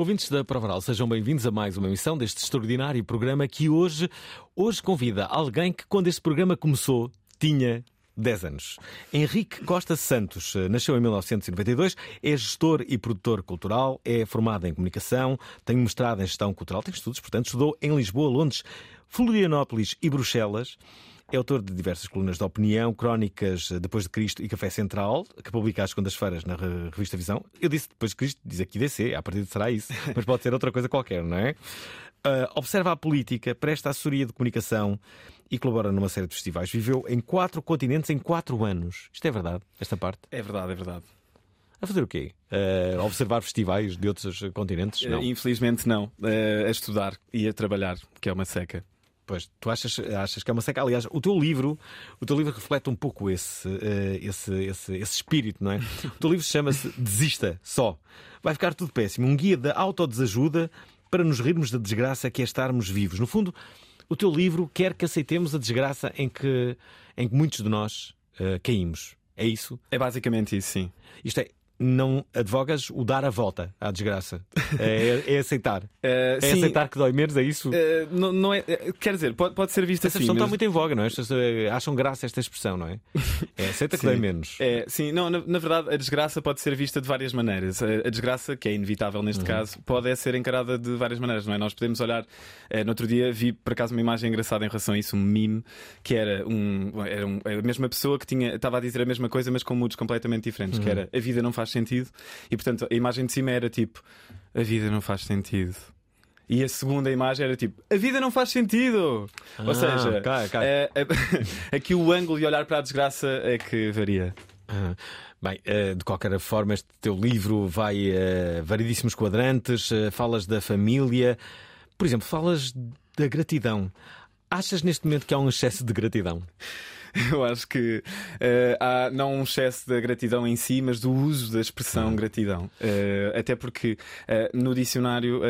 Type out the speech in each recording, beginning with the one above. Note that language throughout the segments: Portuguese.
Ouvintes da Provaral, sejam bem-vindos a mais uma emissão deste extraordinário programa que hoje, hoje convida alguém que, quando este programa começou, tinha 10 anos. Henrique Costa Santos eh, nasceu em 1992, é gestor e produtor cultural, é formado em comunicação, tem mestrado em gestão cultural, tem estudos, portanto, estudou em Lisboa, Londres, Florianópolis e Bruxelas. É autor de diversas colunas de opinião, crónicas Depois de Cristo e Café Central, que publica às segundas-feiras na re- revista Visão. Eu disse Depois de Cristo, diz aqui DC, a partir de será isso, mas pode ser outra coisa qualquer, não é? Ah, observa a política, presta assessoria de comunicação e colabora numa série de festivais. Viveu em quatro continentes em quatro anos. Isto é verdade, esta parte? É verdade, é verdade. A fazer o quê? Ah, observar festivais de outros continentes? Não. Eh, Infelizmente não. Eh, a estudar e a trabalhar, que é uma seca. Pois, tu achas, achas que é uma seca. Aliás, o teu livro, o teu livro reflete um pouco esse, eh, esse, esse, esse espírito, não é? O teu livro chama-se Desista Só. Vai ficar tudo péssimo. Um guia da autodesajuda para nos rirmos da desgraça que é estarmos vivos. No fundo, o teu livro quer que aceitemos a desgraça em que, em que muitos de nós eh, caímos. É isso? É basicamente isso, sim. Isto é, não advogas o dar a volta à desgraça. É, é aceitar. Eh, É sim, aceitar que dói menos, é isso? eh, não, não é, eh, quer dizer, pode, pode ser visto Essa assim. expressão está mas- muito em voga, não é? As pessoas eh, acham graça esta expressão, não é? É aceita que dói menos. É, sim, não, na, na verdade a desgraça pode ser vista de várias maneiras. A, a desgraça, que é inevitável Uhum. neste caso, pode é ser encarada de várias maneiras, não é? Nós podemos olhar. eh, no outro dia vi por acaso uma imagem engraçada em relação a isso, um meme, que era, um, era um- a mesma pessoa que tinha, estava a dizer a mesma coisa, mas com moods completamente diferentes, Uhum. que era a vida não faz sentido, e portanto a imagem de cima era tipo a vida não faz sentido. E a segunda imagem era tipo: A vida não faz sentido! Ou Ah, seja, ok, ok. eh, aqui o ângulo de olhar para a desgraça é que varia. Ah, Bem, eh, de qualquer forma, este teu livro vai a variedíssimos quadrantes, eh, falas da família, por exemplo, falas da gratidão. Achas neste momento que há um excesso de gratidão? Eu acho que eh, há não um excesso da gratidão em si, mas do uso da expressão gratidão. Eh, até porque eh, no dicionário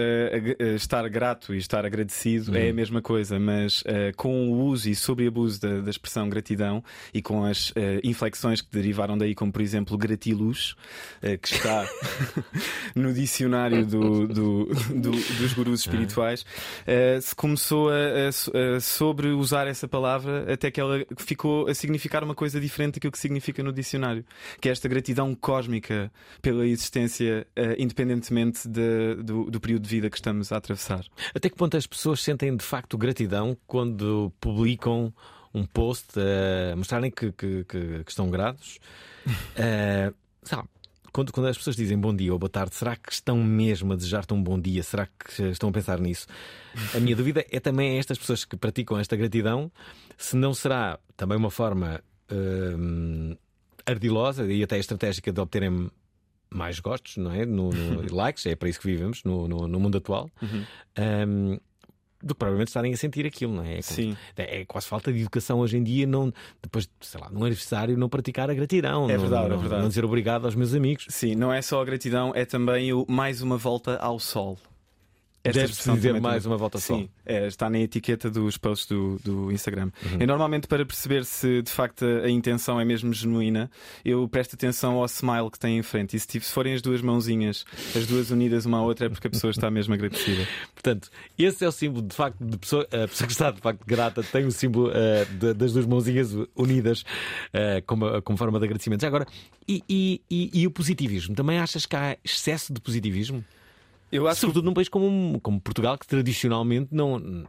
estar grato e estar agradecido é a mesma coisa, mas com o uso e sobre abuso da, da expressão gratidão e com as inflexões que derivaram daí, como por exemplo gratiluz, que está no dicionário do- do- do- dos gurus espirituais, eh, se começou a, a a sobre usar essa palavra até que ela ficou a significar uma coisa diferente daquilo que significa no dicionário, que é esta gratidão cósmica pela existência, eh, independentemente de- do, do período de vida que estamos a atravessar. Até que ponto as pessoas sentem de facto gratidão quando publicam um post a mostrarem que, que- que- que estão gratos? Eh, sei lá, quando, quando as pessoas dizem bom dia ou boa tarde, será que estão mesmo a desejar-te um bom dia? Será que estão a pensar nisso? A minha dúvida é também estas pessoas que praticam esta gratidão, se não será também uma forma hum, ardilosa e até estratégica de obterem mais gostos, não é? No, no- likes, é para isso que vivemos no, no- no mundo atual. Hum, do que provavelmente estarem a sentir aquilo, não é? É, Sim. é quase falta de educação hoje em dia, não, depois, sei lá, num aniversário, não praticar a gratidão. É não- verdade, não, é verdade. Não dizer obrigado aos meus amigos. Sim, não é só a gratidão, é também o mais uma volta ao sol. Deve-se mais uma volta. Sim, é, está na etiqueta dos posts do, do Instagram. E normalmente, para perceber se de facto a, a intenção é mesmo genuína, eu presto atenção ao smile que tem em frente. E se, tiv- se forem as duas mãozinhas, as duas unidas uma à outra, é porque a pessoa está mesmo agradecida. Portanto, esse é o símbolo de facto de pessoa, a pessoa que está de facto grata, tem o símbolo eh, de- das duas mãozinhas unidas eh, como, como forma de agradecimento. Já agora, e, e- e- e o positivismo? Também achas que há excesso de positivismo? Eu acho Sobretudo num país como, como Portugal, que tradicionalmente não.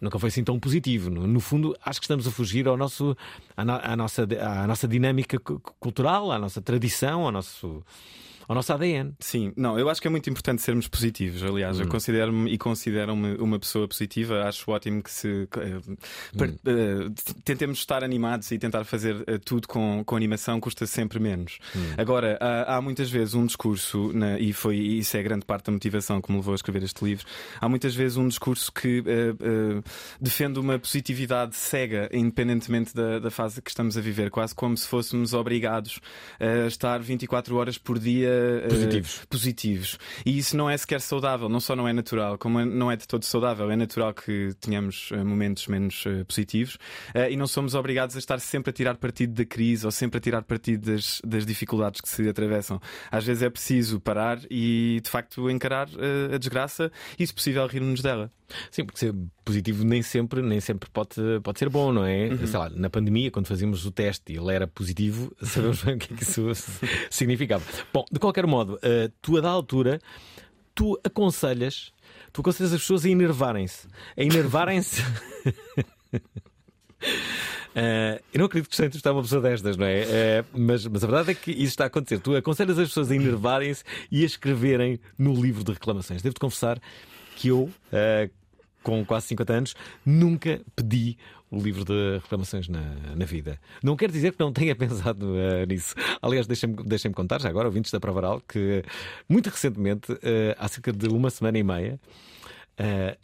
Nunca foi assim tão positivo. No, fundo, acho que estamos a fugir ao nosso, à, no- à nossa, à nossa dinâmica cu- cultural, à nossa tradição, ao nosso, ao nosso ADN. Sim, não, eu acho que é muito importante sermos positivos. Aliás, Hum. eu considero-me e considero-me uma pessoa positiva. Acho ótimo que se eh, Hum. eh, tentemos estar animados e tentar fazer eh, tudo com, com animação custa sempre menos. Hum. Agora, há, há muitas vezes um discurso, na- e foi isso é grande parte da motivação que me levou a escrever este livro. Há muitas vezes um discurso que eh, defende uma positividade cega, independentemente da, da fase que estamos a viver, quase como se fôssemos obrigados a estar 24 horas por dia eh, Positivos. positivos. E isso não é sequer saudável, não só não é natural, como não é de todo saudável. É natural que tenhamos eh, momentos menos eh, positivos eh, e não somos obrigados a estar sempre a tirar partido da crise ou sempre a tirar partido das, das dificuldades que se atravessam. Às vezes é preciso parar e de facto encarar eh, a desgraça e, se possível, rirmos dela. Sim, porque ser positivo nem sempre, nem sempre pode, pode ser bom, não é? Uhum. Sei lá, na pandemia, quando fazíamos o teste e ele era positivo, sabemos bem o que é que isso significava. Bom, de qualquer modo, eh, tu a da altura, tu aconselhas, tu aconselhas as pessoas a enervarem-se. A enervarem-se. Eh, eu não acredito que sempre está uma pessoa destas, não é? Eh, mas, mas a verdade é que isso está a acontecer. Tu aconselhas as pessoas a enervarem-se e a escreverem no livro de reclamações. Devo-te confessar que eu, eh, com quase 50 anos, nunca pedi o livro de reclamações na, na vida. Não quer dizer que não tenha pensado eh, nisso. Aliás, deixem-me deixem contar, já agora, ouvintes da Pravaral, que muito recentemente, eh, há cerca de uma semana e meia, Uh,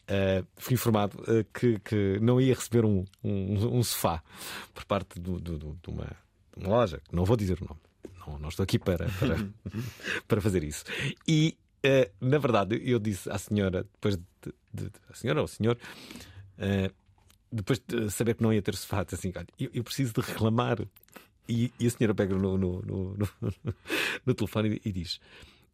uh, fui informado uh, que, que não ia receber um, um, um sofá por parte do- do- do- de, uma, de uma loja, que não vou dizer o nome. Não, não estou aqui para, para, para fazer isso. E, uh, na verdade, eu disse à senhora, depois de. de, de a senhora ou o senhor. uh, depois de saber que não ia ter sofá, assim: "Olha, eu, eu preciso de reclamar. E, e a senhora pega no, no, no, no, no telefone e, e diz: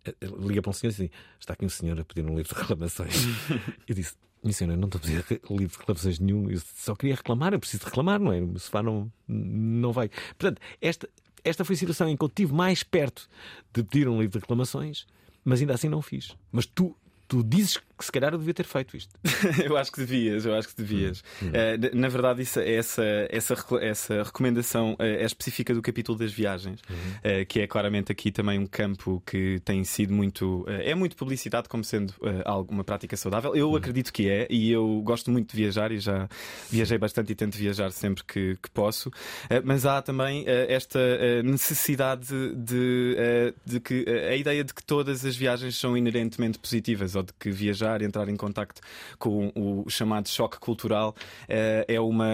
eh, liga para um senhor e diz assim: Está aqui um senhor a pedir um livro de reclamações. eu disse: Minha senhora, não estou a pedir livro de reclamações nenhum, eu só queria reclamar, eu preciso de reclamar, não é? O sofá não, não vai. Portanto, esta, esta foi a situação em que eu estive mais perto de pedir um livro de reclamações, mas ainda assim não fiz. Mas tu, tu dizes que se calhar eu devia ter feito isto. eu acho que devias, eu acho que devias. Eh, na- na verdade, isso, essa, essa, essa recomendação eh, é específica do capítulo das viagens, eh, que é claramente aqui também um campo que tem sido muito. é muito publicitado como sendo eh, algo, uma prática saudável. Eu acredito que é, e eu gosto muito de viajar e já viajei bastante e tento viajar sempre que, que posso. Mas há também esta necessidade de, de que a ideia de que todas as viagens são inerentemente positivas ou de que viajar, entrar em contacto com o chamado choque cultural eh, é uma,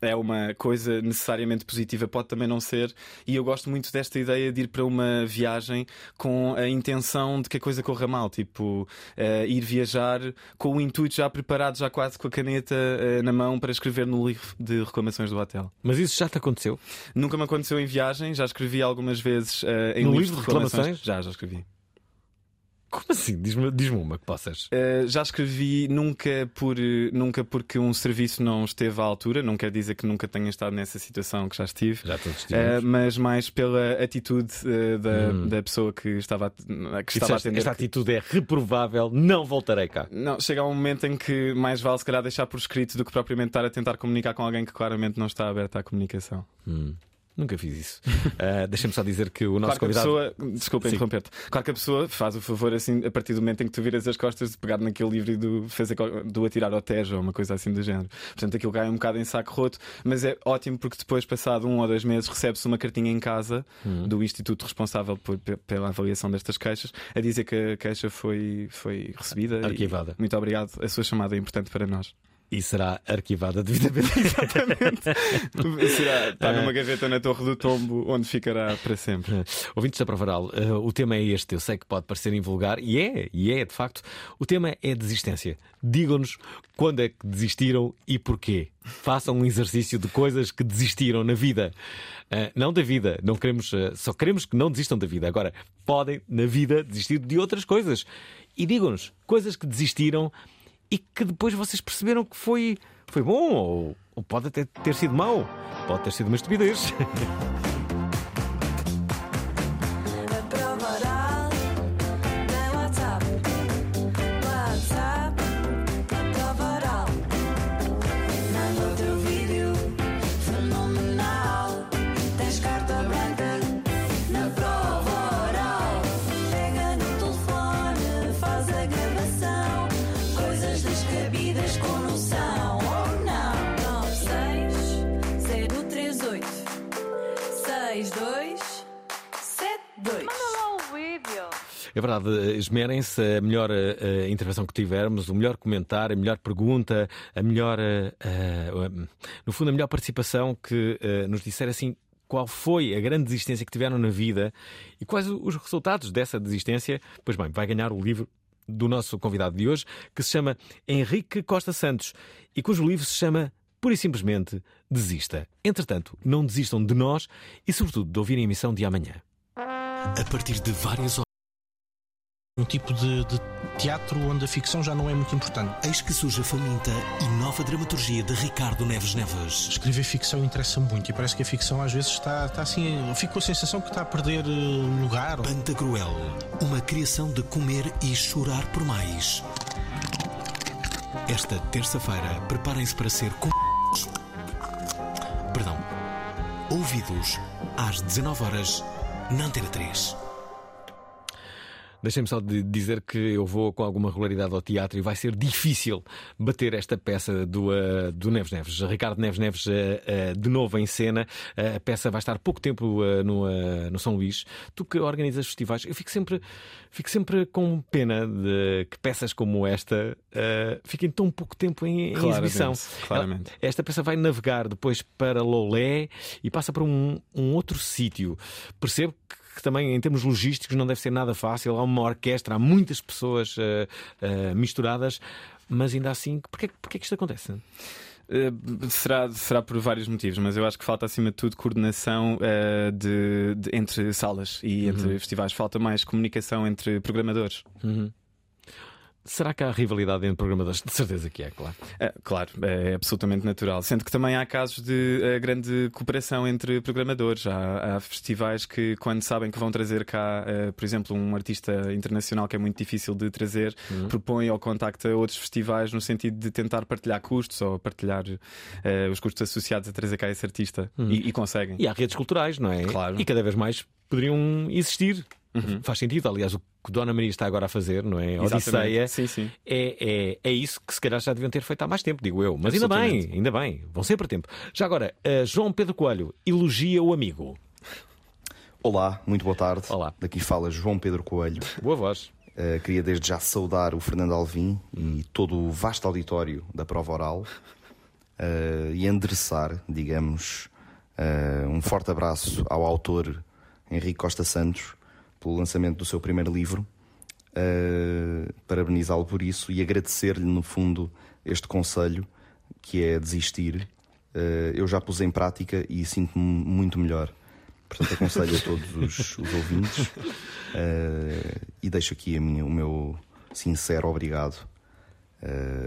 é uma coisa necessariamente positiva, pode também não ser. E eu gosto muito desta ideia de ir para uma viagem com a intenção de que a coisa corra mal, tipo eh, ir viajar com o intuito já preparado, já quase com a caneta eh, na mão para escrever no livro de reclamações do hotel. Mas isso já te aconteceu? Nunca me aconteceu em viagem, já escrevi algumas vezes eh, em No livro de de reclamações? reclamações. Já, já escrevi. Como assim? Diz-me diz uma que possas. Uh, já escrevi nunca, por, nunca porque um serviço não esteve à altura, não quer dizer que nunca tenha estado nessa situação que já estive. Já todos Uh, mas mais pela atitude uh, da, Hum. da pessoa que estava a, que E estava disseste. Esta atitude é reprovável, não voltarei cá. Não, chega um momento em que mais vale se calhar deixar por escrito do que propriamente estar a tentar comunicar com alguém que claramente não está aberto à comunicação. Hum, Nunca fiz isso. Ah, Deixa-me só dizer que o nosso Claro convidado. pessoa, desculpa interromper-te, claro que a pessoa faz o favor assim a partir do momento em que tu viras as costas de pegar naquele livro e do, fazer, do atirar ao Tejo ou uma coisa assim do género. Portanto, aquilo cai um bocado em saco roto, mas é ótimo porque depois, passado um ou dois meses, recebe-se uma cartinha em casa Hum. do instituto responsável por- pe- pela avaliação destas queixas a dizer que a queixa foi, foi recebida. e Arquivada. muito obrigado, a sua chamada é importante para nós. E será arquivada devidamente. Será, está Ah. numa gaveta na Torre do Tombo, onde ficará para sempre. Ouvintes da Provaral, eh, o tema é este. Eu sei que pode parecer invulgar, e é, e é de facto. O tema é desistência. Digam-nos quando é que desistiram e porquê. Façam um exercício de coisas que desistiram na vida. Eh, não da vida, não queremos, eh, só queremos que não desistam da vida. Agora, podem na vida desistir de outras coisas. E digam-nos coisas que desistiram e que depois vocês perceberam que foi, foi bom, ou, ou pode até ter sido mau, pode ter sido uma estupidez. 6272. 2, 7, 2. Manda lá o vídeo. É verdade, esmerem-se a melhor uh, intervenção que tivermos, o melhor comentário, a melhor pergunta, a melhor. Uh, uh, no fundo, a melhor participação que nos disser assim qual foi a grande desistência que tiveram na vida e quais os resultados dessa desistência, pois bem, vai ganhar o livro do nosso convidado de hoje, que se chama Henrique Costa Santos e cujo livro se chama Pura e simplesmente Desista. Entretanto, não desistam de nós e, sobretudo, de ouvir a emissão de amanhã. A partir de várias horas. Um tipo de, de, teatro onde a ficção já não é muito importante. Eis que surge a faminta e nova dramaturgia de Ricardo Neves Neves. Escrever ficção interessa muito e parece que a ficção às vezes está, está assim. Fico com a sensação que está a perder uh, lugar. Pantagruel, uma criação de comer e chorar por mais. Esta terça-feira, preparem-se para ser com. Perdão. Ouvidos às 19 horas na Antena 3. Deixem-me só de dizer que eu vou com alguma regularidade ao teatro e vai ser difícil bater esta peça do, uh, do Neves Neves. Ricardo Neves Neves, uh, uh, de novo em cena. a peça vai estar pouco tempo no, no São Luís. Tu que organizas festivais, eu fico sempre, fico sempre com pena de que peças como esta fiquem tão pouco tempo em, em exibição. Claramente. Esta peça vai navegar depois para Lolé e passa para um, um outro sítio. Percebo que que também, em termos logísticos, não deve ser nada fácil. Há uma orquestra, há muitas pessoas uh, uh, misturadas, mas ainda assim, porquê, porquê que isto acontece? Uh, será, será por vários motivos, mas eu acho que falta acima de tudo coordenação uh, de, de, entre salas e uhum. entre festivais. Falta mais comunicação entre programadores. Uhum. Será que há rivalidade entre programadores? De certeza que é, claro. É, claro, é absolutamente natural. Sendo que também há casos de uh, grande cooperação entre programadores. Há, há, festivais que, quando sabem que vão trazer cá, uh, por exemplo, um artista internacional que é muito difícil de trazer, uhum. propõem ou contacta outros festivais no sentido de tentar partilhar custos ou partilhar uh, os custos associados a trazer cá esse artista. Uhum. E, e conseguem. E há redes culturais, não é? Claro. E cada vez mais poderiam existir. Uhum. Faz sentido, aliás, o que Dona Maria está agora a fazer, não é? Odisseia. Sim, sim. É, é, é isso que se calhar já deviam ter feito há mais tempo, digo eu. Mas ainda bem, ainda bem, vão sempre a tempo. Já agora, uh, João Pedro Coelho elogia o amigo. Olá, muito boa tarde. Olá. Daqui fala João Pedro Coelho. Boa voz. Uh, queria desde já saudar o Fernando Alvim e todo o vasto auditório da prova oral uh, e endereçar, digamos, um forte abraço ao autor Henrique Costa Santos pelo lançamento do seu primeiro livro. Uh, parabenizá-lo por isso e agradecer-lhe, no fundo, este conselho que é desistir. Uh, eu já pus em prática e sinto-me muito melhor. Portanto, aconselho a todos os, os ouvintes uh, e deixo aqui minha, o meu sincero obrigado.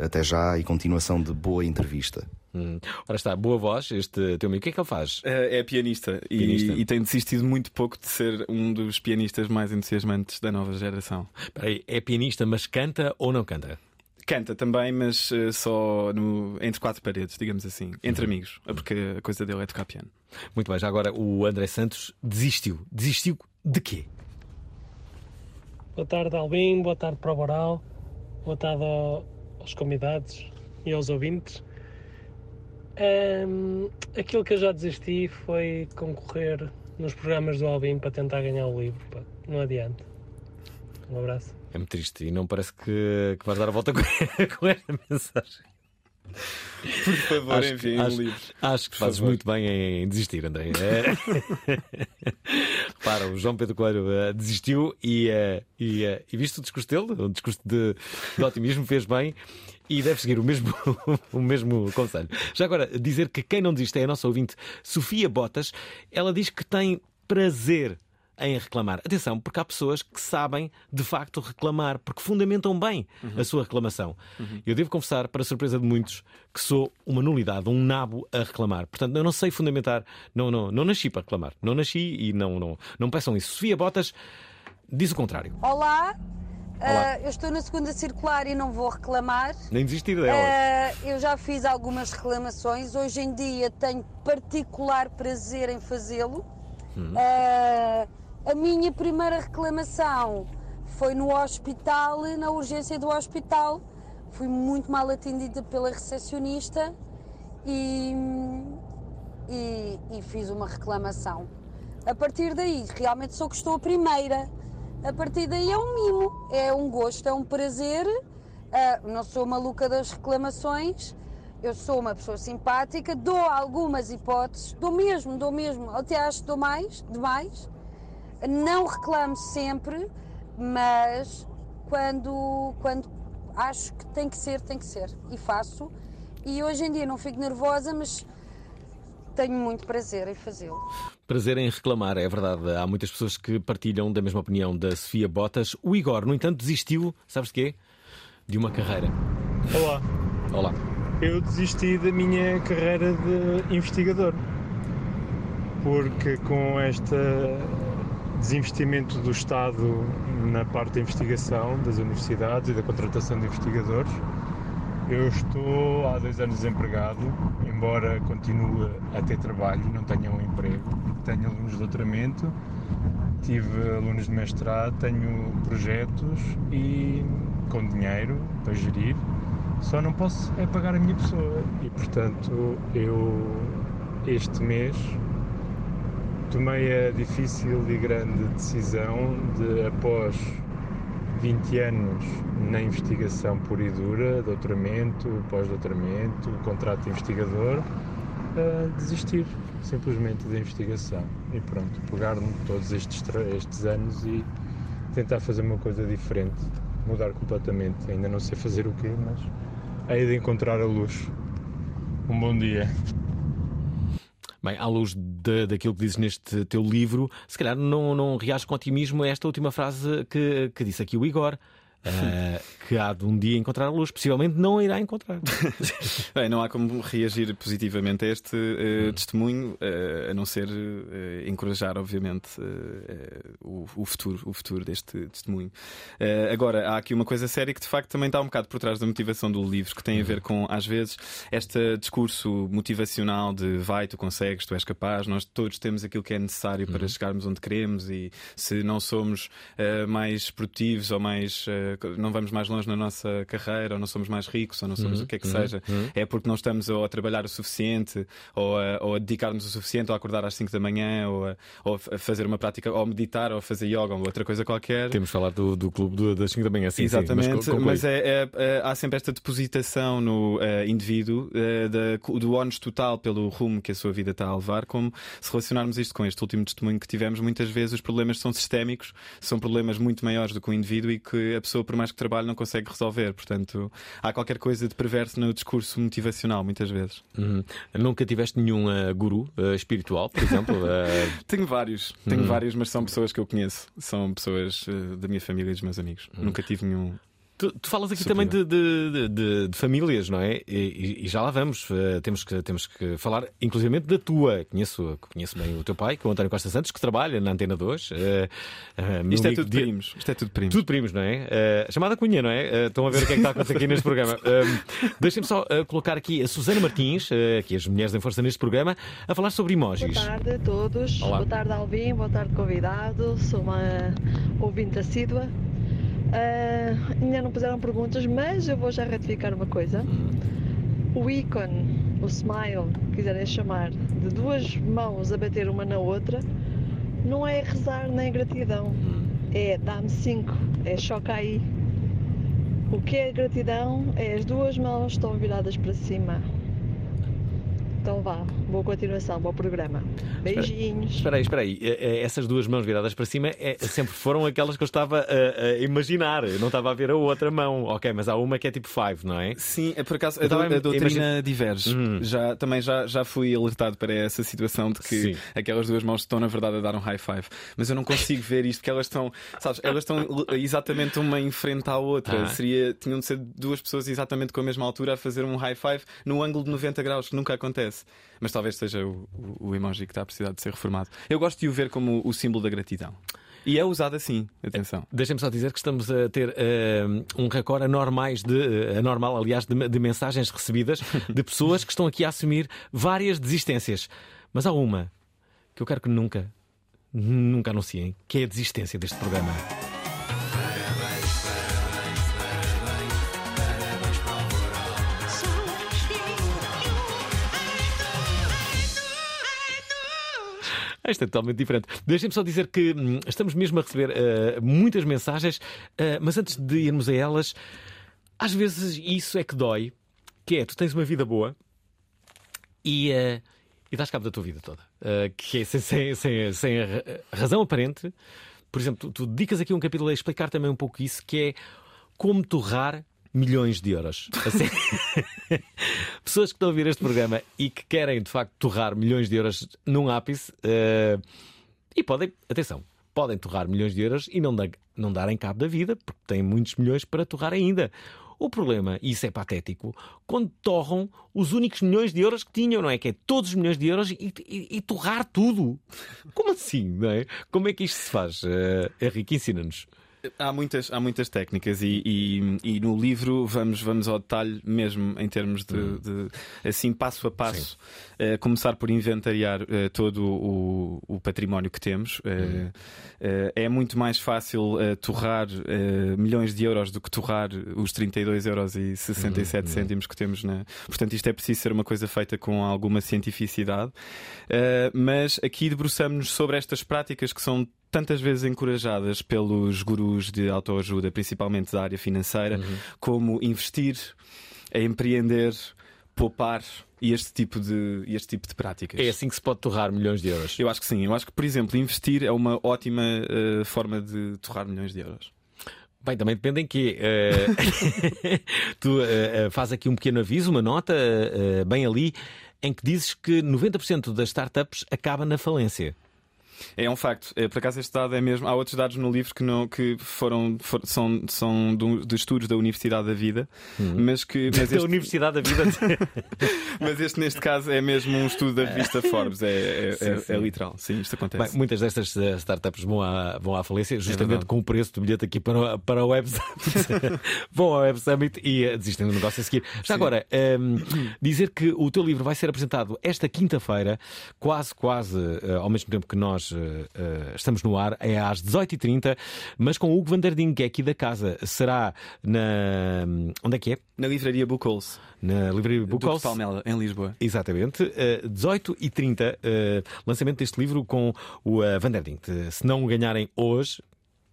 até já e continuação de boa entrevista. Hum. Ora está, boa voz, este teu amigo. O que é que ele faz? É, é pianista, pianista. E, e, tem desistido muito pouco de ser um dos pianistas mais entusiasmantes da nova geração. Peraí, é pianista, mas canta ou não canta? Canta também, mas uh, só no, entre quatro paredes, digamos assim, entre uhum. amigos, porque a coisa dele é tocar piano. Muito bem, já agora o André Santos desistiu. Desistiu de quê? Boa tarde, Albin, boa tarde para o Boral, boa tarde aos convidados e aos ouvintes. Um, aquilo que eu já desisti foi concorrer nos programas do Albin para tentar ganhar o livro. Pá. Não adianta. Um abraço. É muito triste e não parece que, que vais dar a volta com, com esta mensagem. Por favor, acho, enfim, acho, um livro. Acho que fazes muito bem em desistir, André. É... Repara, o João Pedro Coelho uh, desistiu e, uh, e, uh, e viste o discurso dele, um discurso de, de otimismo, fez bem e deve seguir o mesmo, o mesmo conselho. Já agora, dizer que quem não desiste é a nossa ouvinte Sofia Botas. Ela diz que tem prazer em reclamar. Atenção, porque há pessoas que sabem de facto reclamar, porque fundamentam bem uhum. a sua reclamação. Uhum. Eu devo confessar, para surpresa de muitos, que sou uma nulidade, um nabo a reclamar. Portanto, eu não sei fundamentar, não, não, não nasci para reclamar. Não nasci e não, não, não peçam isso. Sofia Botas diz o contrário. Olá, Uh, eu estou na segunda circular e não vou reclamar. Nem desistir dela. Uh, eu já fiz algumas reclamações. Hoje em dia tenho particular prazer em fazê-lo. Hum. Uh, a minha primeira reclamação foi no hospital, na urgência do hospital. Fui muito mal atendida pela recepcionista e, e, e fiz uma reclamação. A partir daí, realmente sou que estou a primeira a partir daí é um mimo, é um gosto, é um prazer. Ah, não sou maluca das reclamações, eu sou uma pessoa simpática, dou algumas hipóteses, dou mesmo, dou mesmo, até acho que dou mais, demais. Não reclamo sempre, mas quando, quando acho que tem que ser, tem que ser. E faço. E hoje em dia não fico nervosa, mas tenho muito prazer em fazê-lo. Prazer em reclamar, é verdade. Há muitas pessoas que partilham da mesma opinião da Sofia Botas. O Igor, no entanto, desistiu, sabes de quê? De uma carreira. Olá, Olá. eu desisti da minha carreira de investigador porque com este desinvestimento do Estado na parte da investigação das universidades e da contratação de investigadores, eu estou há dois anos desempregado, embora continue a ter trabalho, não tenha um emprego, tenho alunos de doutoramento, tive alunos de mestrado, tenho projetos e com dinheiro para gerir, só não posso é pagar a minha pessoa. E portanto eu este mês tomei a difícil e grande decisão de após 20 anos na investigação pura e dura, doutoramento, pós-doutoramento, contrato de investigador, a desistir simplesmente da investigação e pronto, pegar-me todos estes, estes anos e tentar fazer uma coisa diferente, mudar completamente. Ainda não sei fazer o quê, mas hei de encontrar a luz. Um bom dia. Bem, à luz de- daquilo que dizes neste teu livro, se calhar não, não reages com otimismo a esta última frase que, que disse aqui o Igor. Eh, que há de um dia encontrar a luz, possivelmente não irá encontrar. Bem, não há como reagir positivamente a este eh, testemunho, eh, a não ser encorajar, obviamente, o, o futuro, o futuro deste testemunho. Agora, há aqui uma coisa séria que de facto também está um bocado por trás da motivação do livro, que tem a ver com, às vezes, este discurso motivacional de vai, tu consegues, tu és capaz, nós todos temos aquilo que é necessário para chegarmos onde queremos e se não somos mais produtivos ou mais não vamos mais longe na nossa carreira, ou não somos mais ricos, ou não somos Uhum, o que é que uhum, seja, uhum. é porque não estamos ou a trabalhar o suficiente, ou a, ou a dedicar-nos o suficiente, ou a acordar às 5 da manhã, ou a, ou a fazer uma prática, ou a meditar, ou a fazer yoga, ou outra coisa qualquer. Temos falado do, do clube do- das 5 da manhã, sim, Exatamente, sim, mas, conclui. é, é- é- há sempre esta depositação no eh, indivíduo eh, da- do ónus total pelo rumo que a sua vida está a levar. Como se relacionarmos isto com este último testemunho que tivemos, muitas vezes os problemas são sistémicos, são problemas muito maiores do que o indivíduo e que a pessoa, por mais que trabalhe, não consegue resolver. Portanto, há qualquer coisa de perverso no discurso motivacional, muitas vezes. Uhum. Nunca tiveste nenhum eh, guru eh, espiritual, por exemplo? Eh, Tenho vários, tenho Hum. vários, mas são pessoas que eu conheço. São pessoas da minha família e dos meus amigos. Nunca tive nenhum. Tu, tu falas aqui Superior. também de, de- de- de famílias, não é? E, e- já lá vamos. eh, temos, que, temos que falar, inclusive, da tua. Conheço, conheço bem o teu pai, que é o António Costa Santos, que trabalha na Antena 2. eh, eh, meu Isto é tudo primos. Isto é tudo primos. Tudo primos, não é? Eh, chamada Cunha, não é? Eh, estão a ver o que é que está a acontecer aqui neste programa. Deixem-me só colocar aqui a Susana Martins, aqui as mulheres em força neste programa, a falar sobre emojis. Boa tarde a todos. Olá. Boa tarde, Alvin. Boa tarde, convidado. Sou uma ouvinte assídua. Ah, ainda não puseram perguntas, mas eu vou já retificar uma coisa. O ícone, o smile, quiserem chamar, de duas mãos a bater uma na outra, não é rezar nem gratidão. É dá-me cinco, é choca aí. O que é gratidão é as duas mãos estão viradas para cima. Então vá, boa continuação, bom programa. Beijinhos. Espera aí, espera aí. Eh, eh, Essas duas mãos viradas para cima eh, sempre foram aquelas que eu estava a, a imaginar. Eu não estava a ver a outra mão. Ok, mas há uma que é tipo five, não é? Sim, é por acaso Eu a, do- estava a doutrina imaginar- diverge. Já, também já, já fui alertado para essa situação de que Sim. aquelas duas mãos estão, na verdade, a dar um high five. Mas eu não consigo ver isto, porque elas estão, sabes, elas estão exatamente uma em frente à outra. Ah. Seria, tinham de ser duas pessoas exatamente com a mesma altura a fazer um high five no ângulo de 90 graus, que nunca acontece. Mas talvez seja o, o- o emoji que está a precisar de ser reformado. Eu gosto de o ver como o símbolo da gratidão. E é usado assim, atenção. Deixem-me só dizer que estamos a ter eh, um recorde anormais de, eh, anormal, aliás, de, de mensagens recebidas de pessoas que estão aqui a assumir várias desistências. Mas há uma que eu quero que nunca, nunca anunciem, que é a desistência deste programa. Isto é totalmente diferente. Deixem-me só dizer que hum, estamos mesmo a receber uh, muitas mensagens, uh, mas antes de irmos a elas, às vezes isso é que dói, que é, tu tens uma vida boa e, uh, e dás cabo da tua vida toda. que é sem, sem, sem, sem razão aparente. Por exemplo, tu, tu dedicas aqui um capítulo a explicar também um pouco isso, que é como torrar milhões de euros. Assim, pessoas que estão a ouvir este programa e que querem de facto torrar milhões de euros num ápice uh, e podem, atenção, podem torrar milhões de euros e não, da, não darem cabo da vida, porque têm muitos milhões para torrar ainda. O problema, e isso é patético, quando torram os únicos milhões de euros que tinham, não é? Que é todos os milhões de euros e, e, e torrar tudo. Como assim, não é? Como é que isto se faz? Uh, Henrique, ensina-nos. Há muitas, há muitas técnicas e, e, e, no livro vamos, vamos ao detalhe mesmo em termos de, hum. de assim passo a passo uh, começar por inventariar uh, todo o, o, património que temos. Uh, é muito mais fácil torrar milhões de euros do que torrar os 32 euros e 67 hum, hum. cêntimos que temos na. Portanto, isto é preciso ser uma coisa feita com alguma cientificidade. mas aqui debruçamos-nos sobre estas práticas que são tantas vezes encorajadas pelos gurus de autoajuda, principalmente da área financeira, uhum. como investir, empreender, poupar e este tipo de este tipo de práticas. É assim que se pode torrar milhões de euros. Eu acho que sim. Eu acho que, por exemplo, investir é uma ótima uh, forma de torrar milhões de euros. Bem, também depende em que. Uh, tu uh, faz aqui um pequeno aviso, uma nota, bem ali, em que dizes que 90% das startups acaba na falência. É um facto. É, por acaso este dado é mesmo. Há outros dados no livro que, não, que foram, for, são, são de estudos da Universidade da Vida, uhum. mas que. Mas este... Da Universidade da Vida. mas este, neste caso, é mesmo um estudo da revista Forbes. É, é, sim, é, sim. é literal. Sim, isto acontece. Bem, muitas destas eh, startups vão à, vão à falência justamente com o preço do bilhete aqui para, para o Web Summit. vão ao Web Summit e uh, desistem do negócio a seguir. Já agora, um, ehm, dizer que o teu livro vai ser apresentado esta quinta-feira, quase, quase ao mesmo tempo que nós uh, estamos no ar, é às 18h30, mas com o Hugo Vanderding, que é aqui da casa. Será na. Onde é que é? Na livraria Bucols. Na livraria Bucols. Palmela, em Lisboa. Exatamente. Uh, 18h30, uh, lançamento deste livro com o uh, Vanderding. Se não ganharem hoje,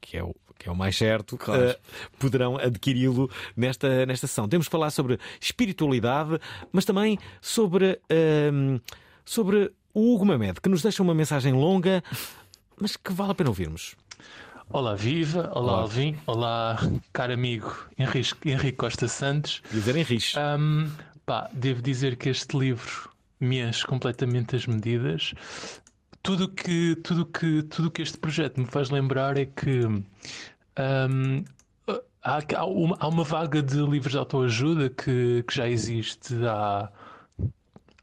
que é o que é o mais certo, claro. uh, poderão adquiri-lo nesta, nesta sessão. Temos que falar sobre espiritualidade, mas também sobre, uh, sobre o Hugo Mamed, que nos deixa uma mensagem longa, mas que vale a pena ouvirmos. Olá, Viva. Olá, Olá. Alvin. Olá, caro amigo Henrique, Henrique Costa Santos. Dizer Henrique. Um, pá, devo dizer que este livro me enche completamente as medidas. Tudo que, tudo que, tudo que este projeto me faz lembrar é que um, há, há, uma, há uma vaga de livros de autoajuda que, que já existe há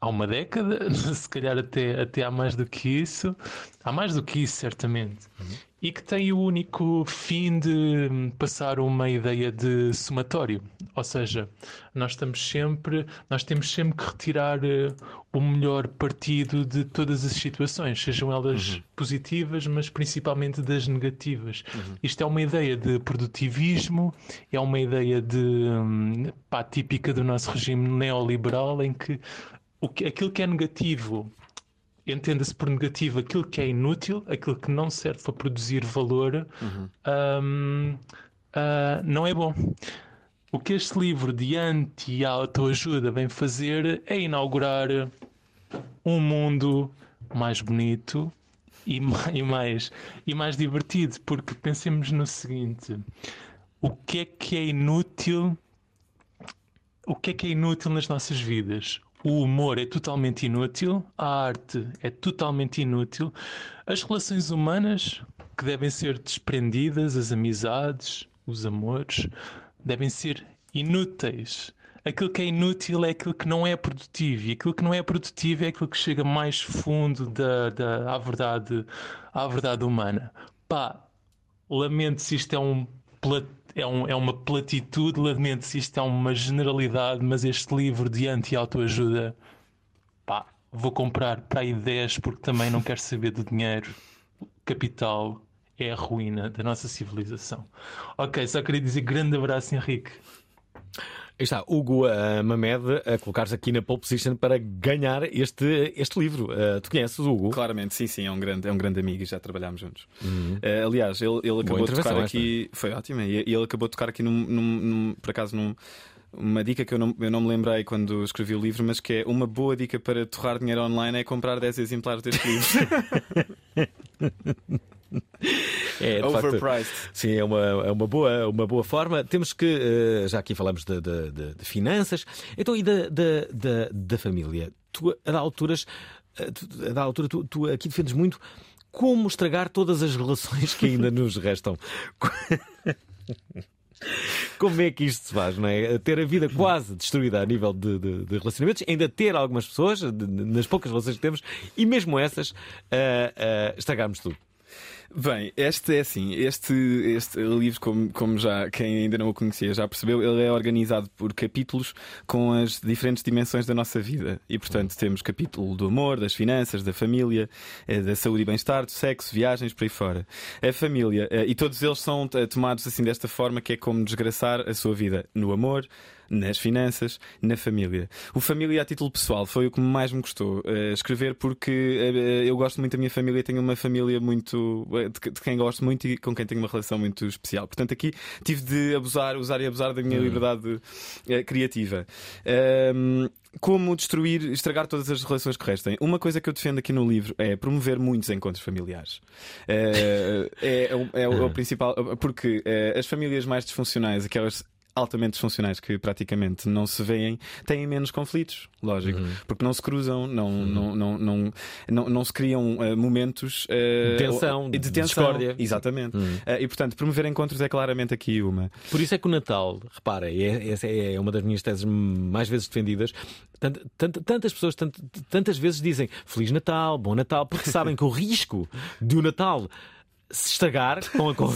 há uma década, se calhar até, até há mais do que isso, há mais do que isso, certamente, uhum. e que tem o único fim de passar uma ideia de somatório. Ou seja, nós estamos sempre, nós temos sempre que retirar uh, o melhor partido de todas as situações, sejam elas uhum. positivas, mas principalmente das negativas. Uhum. Isto é uma ideia de produtivismo, é uma ideia de um, pá, típica do nosso regime neoliberal em que o que, aquilo que é negativo, entenda-se por negativo aquilo que é inútil, aquilo que não serve para produzir valor, uhum. um, uh, ah, não é bom. O que este livro de anti-autoajuda vem fazer é inaugurar um mundo mais bonito e mais, e mais divertido, porque pensemos no seguinte: o que é que é inútil? O que é que é inútil nas nossas vidas? O humor é totalmente inútil, a arte é totalmente inútil, as relações humanas que devem ser desprendidas, as amizades, os amores, devem ser inúteis. Aquilo que é inútil é aquilo que não é produtivo, e aquilo que não é produtivo é aquilo que chega mais fundo da, da, à, verdade, à verdade humana. Pá, lamento se isto é um é, um, é uma platitude, lamento se isto é uma generalidade, mas este livro de anti-autoajuda, pá, vou comprar para aí 10 porque também não quero saber do dinheiro. Capital é a ruína da nossa civilização. Ok, só queria dizer grande abraço, Henrique. Aí está, Hugo uh, Mamed a colocar-se aqui na pole position para ganhar este, este livro. Uh, tu conheces o Hugo? Claramente, sim, sim, é um grande, é um grande amigo e já trabalhámos juntos. Uhum. Uh, aliás, ele, ele acabou de tocar aqui. Foi ótimo, e ele acabou de tocar aqui num, num, num por acaso num uma dica que eu não, eu não me lembrei quando escrevi o livro, mas que é uma boa dica para torrar dinheiro online é comprar 10 exemplares deste livro. É, Overpriced. Facto, sim, é uma, é uma, boa, uma boa forma. Temos que, uh, já aqui falamos de, de, de, de, finanças, então e da, da, da, da família? Tu, a da alturas, a da altura, tu, tu aqui defendes muito como estragar todas as relações que ainda nos restam. Como é que isto se faz, não é? Ter a vida quase destruída a nível de, de, de relacionamentos, ainda ter algumas pessoas, de, nas poucas relações que temos, e mesmo essas, uh, uh, estragarmos tudo. Bem, este é assim, este, este livro, como, como já quem ainda não o conhecia já percebeu, ele é organizado por capítulos com as diferentes dimensões da nossa vida. E portanto temos capítulo do amor, das finanças, da família, eh, da saúde e bem-estar, do sexo, viagens, por aí fora. A família, eh, e todos eles são eh, tomados assim desta forma que é como desgraçar a sua vida no amor, nas finanças, na família. O família a título pessoal foi o que mais me custou uh, escrever porque uh, eu gosto muito da minha família, tenho uma família muito uh, de, de, quem gosto muito e com quem tenho uma relação muito especial. Portanto, aqui tive de abusar, usar e abusar da minha hum. liberdade criativa. Um, como destruir, estragar todas as relações que restem. Uma coisa que eu defendo aqui no livro é promover muitos encontros familiares. é, é, é, o, é o, principal, porque as famílias mais disfuncionais, aquelas altamente disfuncionais que praticamente não se veem têm menos conflitos, lógico, uhum. porque não se cruzam, não, uhum. não, não, não, não, não, se criam uh, momentos uh, tensão, de tensão, discórdia. Exatamente. Uhum. Uh, e portanto, promover encontros é claramente aqui uma. Por isso é que o Natal, repara, é, essa é uma das minhas teses mais vezes defendidas. Tant, tant, tantas pessoas tant, tantas vezes dizem Feliz Natal, Bom Natal, porque sabem que o risco do Natal se estragar com a, com,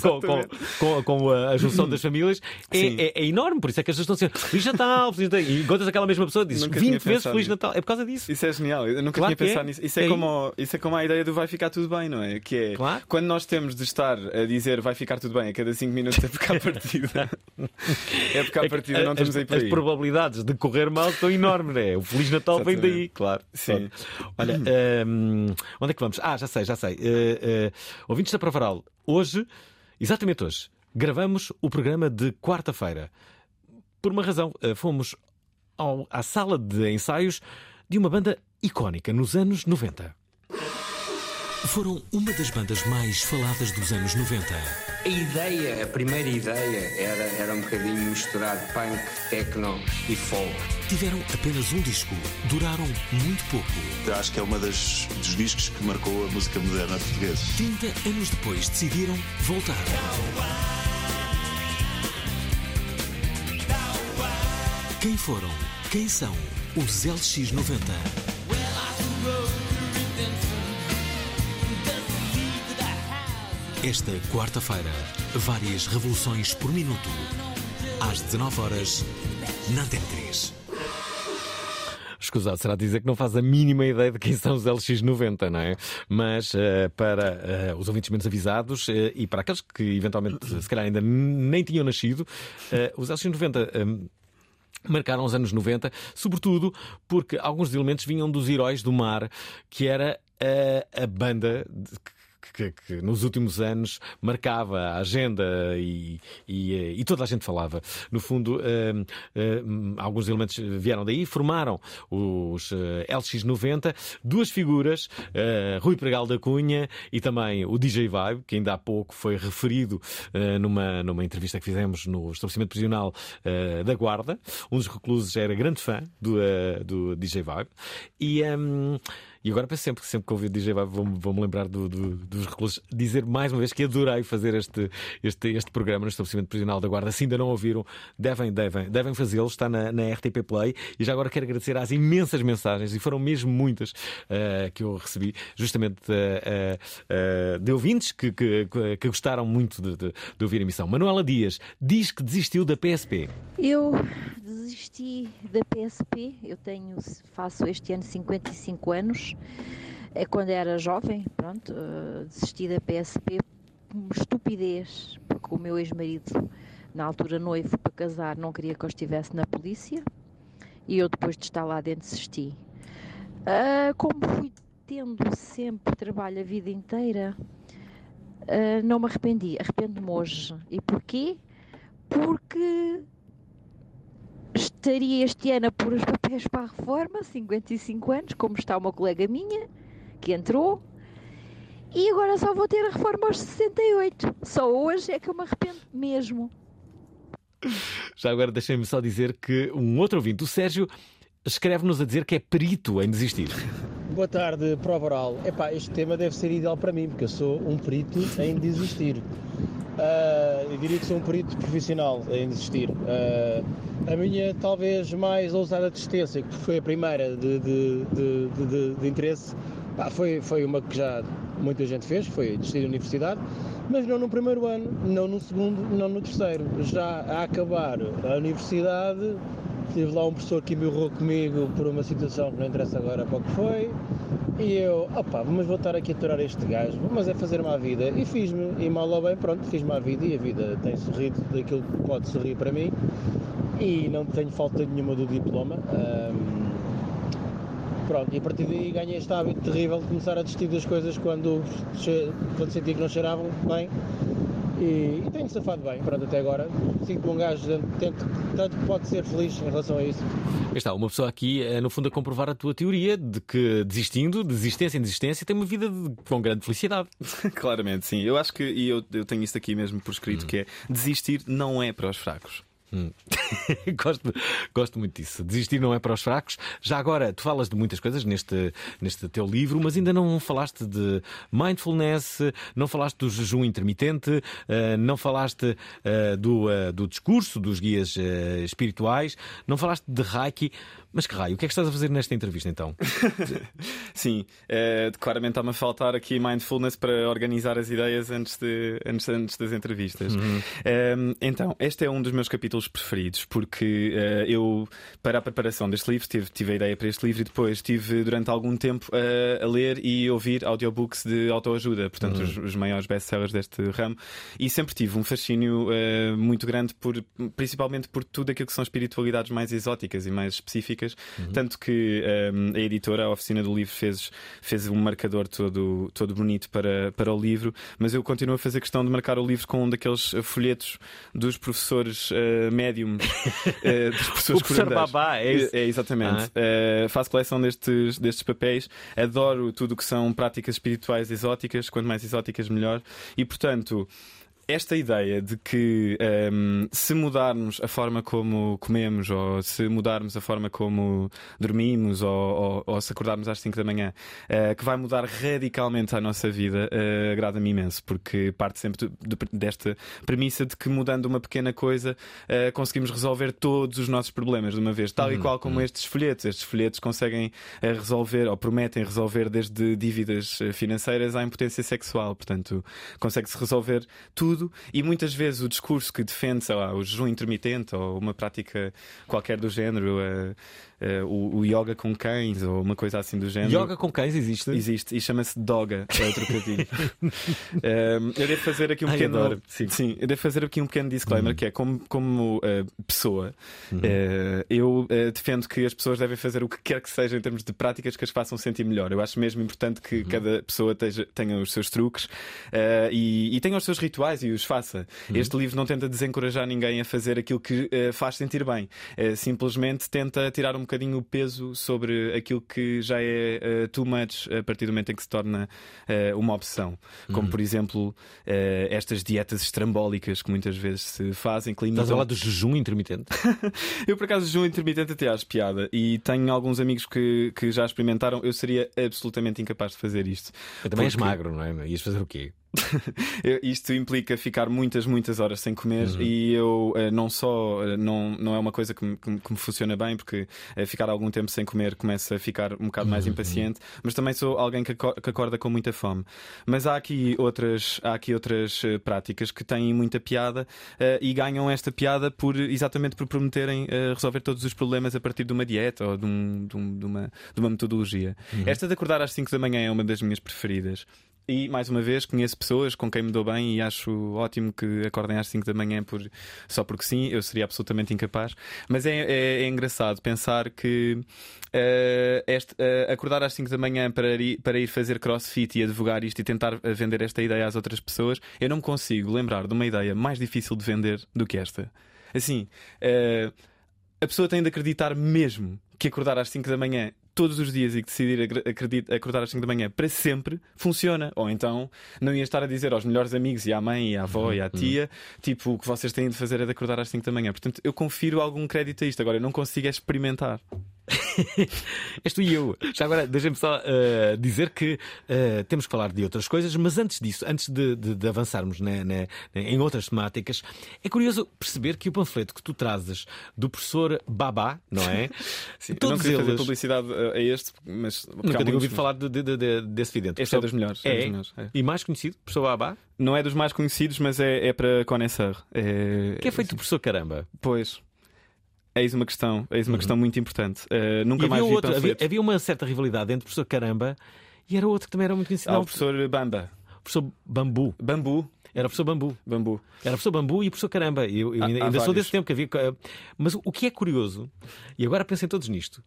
com, com, a junção das famílias é, é, é, enorme. Por isso é que as pessoas estão a dizer Feliz Natal, Feliz Natal. E encontras aquela mesma pessoa e dizes 20 vezes Feliz. Natal. É por causa disso. Isso é genial. Eu nunca claro tinha pensado é. nisso. Isso é, é, como, isso é como a ideia do vai ficar tudo bem, não é? Que é claro. quando nós temos de estar a dizer vai ficar tudo bem a cada 5 minutos é porque há partida. é porque há partida, não estamos aí para As probabilidades de correr mal são enormes, não é? O Feliz Natal Exatamente. vem daí, claro. Sim. Olha, um, onde é que vamos? Ah, já sei, já sei. Uh, uh, ouvintes da Provaral, Hoje, exatamente hoje, gravamos o programa de quarta-feira. Por uma razão, eh, fomos ao, à sala de ensaios de uma banda icónica nos anos 90. Foram uma das bandas mais faladas dos anos 90. A ideia, a primeira ideia, era, era um bocadinho misturar punk, techno e folk. Tiveram apenas um disco, duraram muito pouco. Eu acho que é uma das dos discos que marcou a música moderna portuguesa. 30 anos depois decidiram voltar. Quem foram? Quem são? Os LX90. Esta quarta-feira, várias revoluções por minuto. Às 19 horas na Antena 3. Escusado será dizer que não faz a mínima ideia de quem são os LX90, não é? Mas uh, para uh, os ouvintes menos avisados uh, e para aqueles que eventualmente, se calhar, ainda nem tinham nascido, os LX90. Um, marcaram os anos 90, sobretudo porque alguns elementos vinham dos Heróis do Mar, que era a, a banda que, que, nos últimos anos marcava a agenda e, e, e toda a gente falava. No fundo, uh, uh, alguns elementos vieram daí, formaram os uh, LX90, duas figuras, Rui Pregal da Cunha e também o DJ Vibe, que ainda há pouco foi referido numa, numa entrevista que fizemos no estabelecimento prisional da Guarda. Um dos reclusos era grande fã do, do DJ Vibe. E. Um, e agora penso sempre, sempre que ouvi o DJ vou-me vou lembrar do, do, dos reclusos. Dizer mais uma vez que adorei fazer este, este, este programa no estabelecimento prisional da Guarda. Se ainda não ouviram, devem, devem, devem fazê-lo. Está na, na RTP Play. E já agora quero agradecer às imensas mensagens, e foram mesmo muitas uh, que eu recebi, justamente uh, uh, de ouvintes que, que, que gostaram muito de, de, de ouvir a emissão. Manuela Dias diz que desistiu da PSP. Eu desisti da PSP. Eu tenho, faço este ano 55 anos. É quando era jovem, pronto, uh, desisti da PSP por estupidez, porque o meu ex-marido na altura noivo para casar, não queria que eu estivesse na polícia e eu depois de estar lá dentro desisti. Ah, como fui tendo sempre trabalho a vida inteira, ah, não me arrependi, arrependo-me hoje. E porquê? Porque estaria este ano a pôr os papéis para a reforma, 55 anos, como está uma colega minha que entrou, e agora só vou ter a reforma aos 68. Só hoje é que eu me arrependo mesmo. Já agora deixem-me só dizer que um outro ouvinte, o Sérgio, escreve-nos a dizer que é perito em desistir. Boa tarde, prova oral. Epá, este tema deve ser ideal para mim, porque eu sou um perito em desistir. Ah, eu diria que sou um perito profissional em desistir. Ah, a minha talvez mais ousada desistência, que foi a primeira de, de, de, de- interesse, foi, foi uma que já muita gente fez, foi desistir da universidade, mas não no primeiro ano, não no segundo, não no terceiro. Já a acabar a universidade, tive lá um professor que embirrou comigo por uma situação que não interessa agora para o que foi, e eu, opá, vou estar aqui a aturar este gajo, mas é fazer-me à vida. E fiz-me, e mal ou bem, pronto, fiz-me à vida e a vida tem sorrido daquilo que pode sorrir para mim e não tenho falta nenhuma do diploma. Ahm, pronto, e a partir daí ganhei este hábito terrível de começar a desistir das coisas quando, quando sentia que não cheiravam bem. E, e tenho safado bem, pronto, até agora. Sinto-me um gajo tanto, tanto que pode ser feliz em relação a isso. Está uma pessoa aqui, eh, no fundo, a comprovar a tua teoria de que desistindo, de desistência em desistência, tem uma vida de- com grande felicidade. Claramente, sim. Eu acho que, e eu, eu tenho isto aqui mesmo por escrito, que é desistir não é para os fracos. Hum. gosto, gosto muito disso. Desistir não é para os fracos. Já agora, tu falas de muitas coisas neste, neste teu livro, mas ainda não falaste de mindfulness, não falaste do jejum intermitente, eh, não falaste eh, do, eh, do discurso dos guias espirituais, não falaste de Reiki. Mas que raio, o que é que estás a fazer nesta entrevista então? Sim, eh, claramente está-me a faltar aqui mindfulness para organizar as ideias antes, de, antes, antes das entrevistas. Uhum. Eh, então, este é um dos meus capítulos preferidos, porque eh, eu, para a preparação deste livro, tive, tive a ideia para este livro e depois estive durante algum tempo eh, a ler e ouvir audiobooks de autoajuda, portanto, Uhum. os, os maiores best-sellers deste ramo, e sempre tive um fascínio muito grande, por, principalmente por tudo aquilo que são espiritualidades mais exóticas e mais específicas, tanto que eh, a editora, a oficina do livro, fez, fez um marcador todo, todo bonito para, para o livro, mas eu continuo a fazer questão de marcar o livro com um daqueles folhetos dos professores uh, médiums, eh, dos professores O professor. Babá, é isso? É, exatamente. Eh, faço coleção destes, destes papéis, adoro tudo o que são práticas espirituais exóticas, quanto mais exóticas, melhor, e portanto. Esta ideia de que ehm, se mudarmos a forma como comemos, ou se mudarmos a forma como dormimos, ou, ou- ou se acordarmos às 5 da manhã, eh, que vai mudar radicalmente a nossa vida, eh, agrada-me imenso, porque parte sempre do- do- desta premissa de que mudando uma pequena coisa eh, conseguimos resolver todos os nossos problemas de uma vez, tal e Uhum, qual como estes folhetos. Estes folhetos conseguem resolver, ou prometem resolver, desde dívidas financeiras à impotência sexual. Portanto, consegue-se resolver tudo e muitas vezes o discurso que defende, sei lá, o jejum intermitente ou uma prática qualquer do género, eh, eh, o, o yoga com cães ou uma coisa assim do género. Yoga com cães existe? Existe e chama-se Doga, é o trocadilho. Um, eu devo fazer aqui um Ai, pequeno. adoro. Sim. eu devo fazer aqui um pequeno disclaimer que é como, como uh, pessoa, Uhum. uh, eu uh, defendo que as pessoas devem fazer o que quer que seja em termos de práticas que as façam sentir melhor. Eu acho mesmo importante que cada pessoa teja- tenha os seus truques uh, e, e tenha os seus rituais e os faça. Este livro não tenta desencorajar ninguém a fazer aquilo que uh, faz sentir bem. Uh, simplesmente tenta tirar um bocadinho o peso sobre aquilo que já é uh, too much a partir do momento em que se torna uh, uma opção. Como, Uhum. por exemplo, uh, estas dietas estrambólicas que muitas vezes se fazem. Que Estás a limitam- falar do jejum intermitente? eu, por acaso, jejum intermitente até acho piada e tenho alguns amigos que, que já experimentaram. Eu seria absolutamente incapaz de fazer isto. Também és Porque- magro, não é? Ias fazer o quê? Isto implica ficar muitas, muitas horas sem comer Uhum. e eu eh, não só eh, não, não é uma coisa que me, que me- funciona bem, porque eh, ficar algum tempo sem comer começa a ficar um bocado mais Uhum. impaciente, mas também sou alguém que, aco- que acorda com muita fome. Mas há aqui outras, há aqui outras práticas que têm muita piada e ganham esta piada por exatamente por prometerem resolver todos os problemas a partir de uma dieta ou de, um- de um- de uma, de uma metodologia. Uhum. Esta de acordar às 5 da manhã é uma das minhas preferidas. E, mais uma vez, conheço pessoas com quem me dou bem e acho ótimo que acordem às 5 da manhã por, só porque sim, eu seria absolutamente incapaz. Mas é, é, é engraçado pensar que uh, este, uh, acordar às 5 da manhã para ir, para ir fazer crossfit e advogar isto e tentar vender esta ideia às outras pessoas, eu não consigo lembrar de uma ideia mais difícil de vender do que esta. Assim, uh, a pessoa tem de acreditar mesmo que acordar às 5 da manhã todos os dias e que decidir acordar às 5 da manhã para sempre, funciona. Ou então não ia estar a dizer aos melhores amigos e à mãe, e à avó e à tia, tipo, o que vocês têm de fazer é de acordar às 5 da manhã. Portanto, eu confiro algum crédito a isto. Agora, eu não consigo é experimentar. És tu e eu. Já agora, deixem-me só uh, dizer que uh, temos que falar de outras coisas, mas antes disso, antes de, de, de avançarmos né, né, em outras temáticas, é curioso perceber que o panfleto que tu trazes do professor Babá, não é? Sim, Todos eu não queria eles... fazer publicidade a este, mas nunca tinha ouvido falar de, de, desse vidente. Este é dos melhores. É, é, dos melhores, é. E mais conhecido, professor Babá? Não é dos mais conhecidos, mas é, é para Conesseur. É... Que é feito do professor Caramba. Pois. Eis uma questão, eis uma uhum. questão muito importante. Uh, nunca mais vi outro, havia, havia, uma certa rivalidade entre o professor Caramba e era outro que também era muito conhecido. Ah, o professor Bamba. O professor Bambu. Bambu. Era o professor Bambu. Bambu. Era o professor Bambu e o professor Caramba. Eu, eu ainda, ainda sou desse tempo que havia. Mas o que é curioso, e agora pensem todos nisto,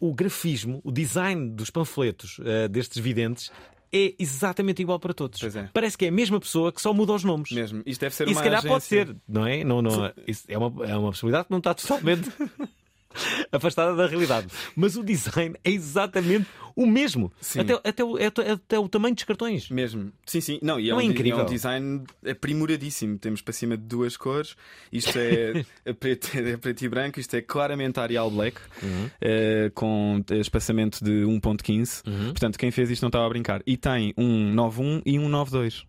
o grafismo, o design dos panfletos uh, destes videntes é exatamente igual para todos. É. Parece que é a mesma pessoa que só muda os nomes. Mesmo. Isto deve ser e uma se calhar agência. pode ser, não é? Não, não, é, uma, é uma possibilidade que não está totalmente afastada da realidade. Mas o design é exatamente o mesmo. Até, até, o, até, até, o tamanho dos cartões. Mesmo. Sim, sim. Não, e é, não um, é incrível. é um design aprimoradíssimo. Temos para cima de duas cores. Isto é, é, preto, é preto e branco. Isto é claramente Arial Black, uhum. é, com espaçamento de 1.15. Uhum. Portanto, quem fez isto não estava a brincar. E tem um 91 e um 92.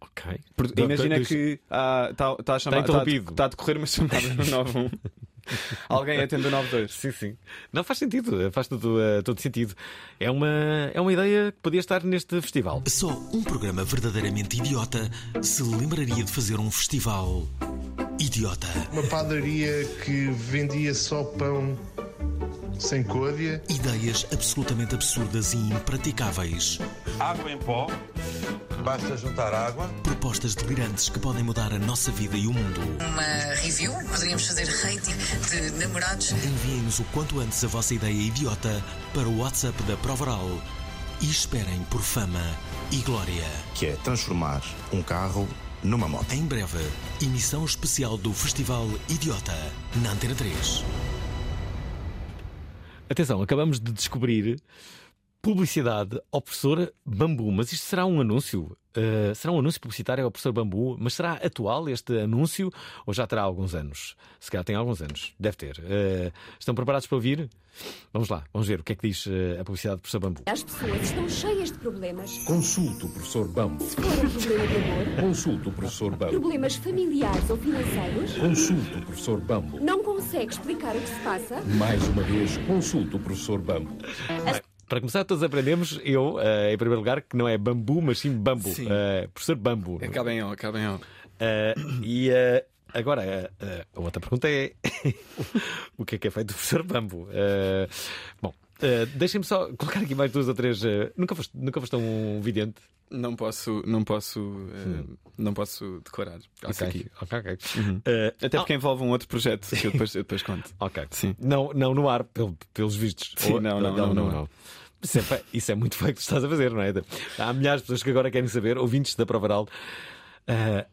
Ok. Porque, imagina que está ah, tá a chamar, está, tá a decorrer uma chamada no 91. Alguém atende o 92. Sim, sim. Não faz sentido, faz todo, uh, todo sentido. É uma, é uma ideia que podia estar neste festival. Só um programa verdadeiramente idiota se lembraria de fazer um festival idiota. Uma padaria que vendia só pão sem côdea. Ideias absolutamente absurdas e impraticáveis. Água em pó. Basta juntar água. Propostas delirantes que podem mudar a nossa vida e o mundo. Uma review, poderíamos fazer rating de namorados. Enviem-nos o quanto antes a vossa ideia idiota para o WhatsApp da Provaral e esperem por fama e glória. Que é transformar um carro numa moto. Em breve, emissão especial do Festival Idiota na Antena 3. Atenção, acabamos de descobrir publicidade ao professor Bambu, mas isto será um anúncio? Uh, será um anúncio publicitário ao professor Bambu, mas será atual este anúncio ou já terá alguns anos? Se calhar tem alguns anos, deve ter. Uh, estão preparados para ouvir? Vamos lá, vamos ver o que é que diz uh, a publicidade do professor Bambu. As pessoas estão cheias de problemas. Consulte o professor Bambu. Se for um problema de amor, consulte o professor Bambu. Problemas familiares ou financeiros, consulte o professor Bambu. Não consegue explicar o que se passa? Mais uma vez, consulte o professor Bambu. As... Para começar, todos aprendemos, eu, uh, em primeiro lugar, que não é bambu, mas sim bambu. Sim. Uh, professor Bambu. Acaba em O, acaba em O. E agora, a outra pergunta é: o que é que é feito do professor Bambu? bom, deixem-me só colocar aqui mais duas ou três. nunca, foste, nunca foste um vidente? Não posso, não posso, uh, não posso isso okay. aqui. Ok, ok. Uhum. Uh, Até porque oh. envolve um outro projeto que eu depois, eu depois conto. ok. Sim. Não, não no ar, pelos vistos. Sim, Ou, não, não, não, não, não. Isso, é, isso é muito feio que estás a fazer, não é? Há milhares de pessoas que agora querem saber, ouvintes da Provaral, uh,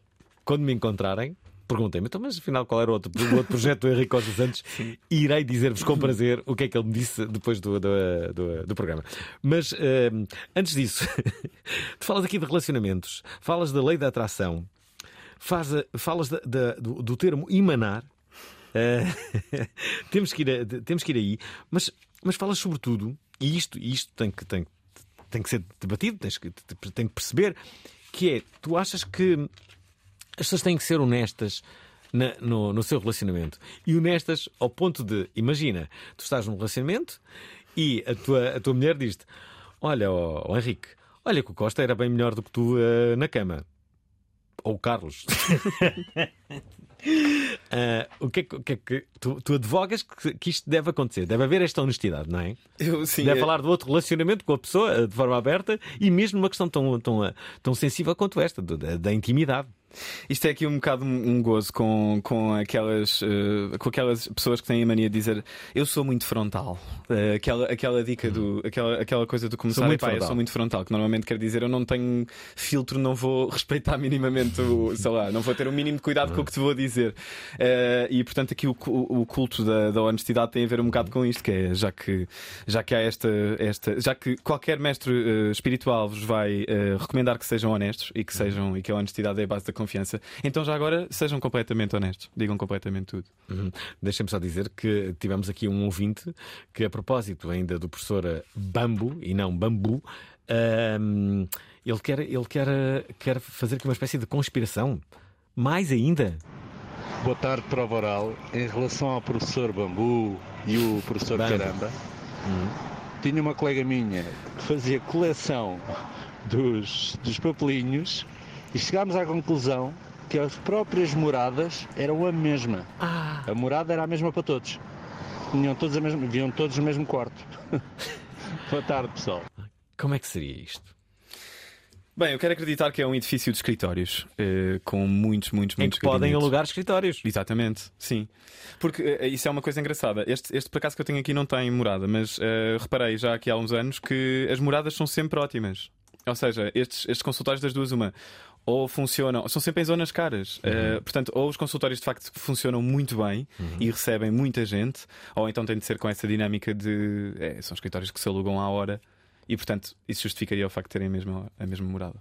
quando me encontrarem, perguntei-me, então, mas afinal qual era o outro, o outro projeto do Henrique Costa Santos? Irei dizer-vos com prazer o que é que ele me disse depois do, do, do, do programa. Mas uh, antes disso, tu falas aqui de relacionamentos, falas da lei da atração, faz, falas da, da, do, do, termo emanar. Uh, temos, que ir a, temos que ir aí, mas, mas falas sobretudo, e isto, isto tem, que, tem, tem que ser debatido, tens que, tem que perceber, que é, tu achas que as pessoas têm que ser honestas na, no, no seu relacionamento. E honestas ao ponto de, imagina, tu estás num relacionamento e a tua, a tua mulher diz-te: Olha, oh, oh, Henrique, olha que o Costa era bem melhor do que tu uh, na cama. Ou o Carlos. Ah, o que é o que, é que tu, tu advogas que, que isto deve acontecer? Deve haver esta honestidade, não é? Eu, sim, deve é- falar do outro relacionamento com a pessoa eh, de forma aberta e mesmo numa questão tão, tão, tão sensível quanto esta, da, da intimidade. Isto é aqui um bocado um um gozo com, com, aquelas, eh, com aquelas pessoas que têm a mania de dizer eu sou muito frontal. Eh, aquela, aquela dica do. Aquela, aquela coisa do começar Sou muito "Epá, eu frontal." sou muito frontal, que normalmente quer dizer eu não tenho filtro, não vou respeitar minimamente o. sei lá, não vou ter o mínimo de cuidado com o que te vou dizer. Eh, e portanto aqui o, cu- o culto da, da honestidade tem a ver um bocado com isto, que é já que, já que há esta, esta. já que qualquer mestre espiritual vos vai recomendar que sejam honestos e que sejam e que a honestidade é a base da confiança, então já agora sejam completamente honestos, digam completamente tudo. Uhum. Deixa-me só dizer que tivemos aqui um ouvinte que, a propósito ainda do professor eh, Bambu e não Bambu, ahm, ele, quer, ele quer, eh, quer fazer aqui uma espécie de conspiração. Mais ainda. Boa tarde, prova oral. Em relação ao professor Bambu e o professor Bambu. Caramba, tinha uma colega minha que fazia coleção dos, dos papelinhos e chegámos à conclusão que as próprias moradas eram a mesma. A morada era a mesma para todos. Tinham todos a mesma, viam todos no mesmo quarto. Boa tarde, pessoal. Como é que seria isto? Bem, eu quero acreditar que é um edifício de escritórios eh, com muitos, muitos, Em muitos que podem gabinetes. alugar escritórios. Exatamente, sim. Porque eh, isso é uma coisa engraçada. Este, este por acaso que eu tenho aqui não tem morada, mas eh, reparei já aqui há uns anos que as moradas são sempre ótimas. Ou seja, estes, estes consultórios das duas, uma. Ou funcionam, são sempre em zonas caras. Eh, portanto, ou os consultórios de facto funcionam muito bem e recebem muita gente, ou então tem de ser com essa dinâmica de. eh, são escritórios que se alugam à hora e, portanto, isso justificaria o facto de terem a mesma, a mesma morada.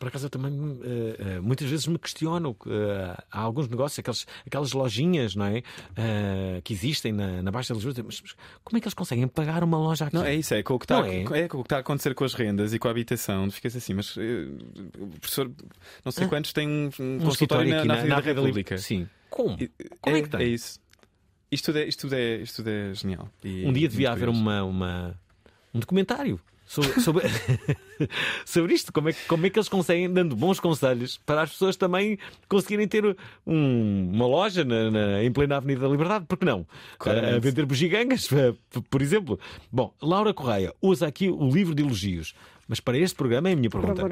Por acaso eu também eh, muitas vezes me questiono. eh, há alguns negócios, aquelas, aquelas lojinhas, não é? Eh, que existem na, na Baixa de Lisboa. Mas, mas como é que eles conseguem pagar uma loja aqui? Não, é isso, é com o que está é? é com o que está a acontecer com as rendas e com a habitação. Ficas assim, mas o professor, não sei Ah, quantos, tem um, um um consultório na, aqui na, na- República. Sim. Como? Como é que tem? É isso. Isto tudo é, isto é, isto é genial. E Um dia devia haver uma, uma- um documentário sobre, sobre, sobre isto. Como é, que- como é que eles conseguem, dando bons conselhos, para as pessoas também conseguirem ter um- uma loja na- na- em plena Avenida da Liberdade? Por que não? A, a vender bugigangas, por exemplo. Bom, Laura Correia usa aqui o livro de elogios. Mas para este programa é a minha pergunta.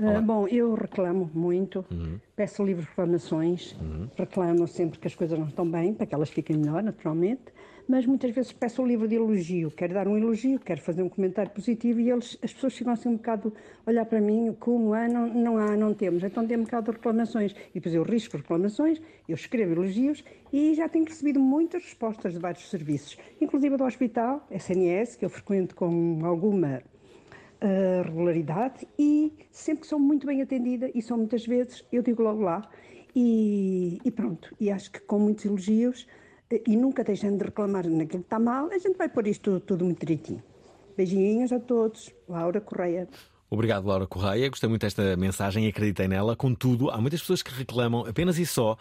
Ah, bom, eu reclamo muito, Uhum. peço livres reclamações, reclamo sempre que as coisas não estão bem, para que elas fiquem melhor, naturalmente, mas muitas vezes peço o livro de elogio, quero dar um elogio, quero fazer um comentário positivo e eles, as pessoas ficam assim um bocado a olhar para mim, como há, não, não há, não temos, então tem um bocado de reclamações. E depois eu risco reclamações, eu escrevo elogios e já tenho recebido muitas respostas de vários serviços, inclusive do hospital, SNS, que eu frequento com alguma uh, regularidade e sempre que sou muito bem atendida, e são muitas vezes, eu digo logo lá, e, e pronto. E acho que com muitos elogios e nunca deixando de reclamar naquilo que está mal, a gente vai pôr isto tudo muito direitinho. Beijinhos a todos. Laura Correia. Obrigado, Laura Correia. Gostei muito desta mensagem e acreditei nela. Contudo, há muitas pessoas que reclamam apenas e só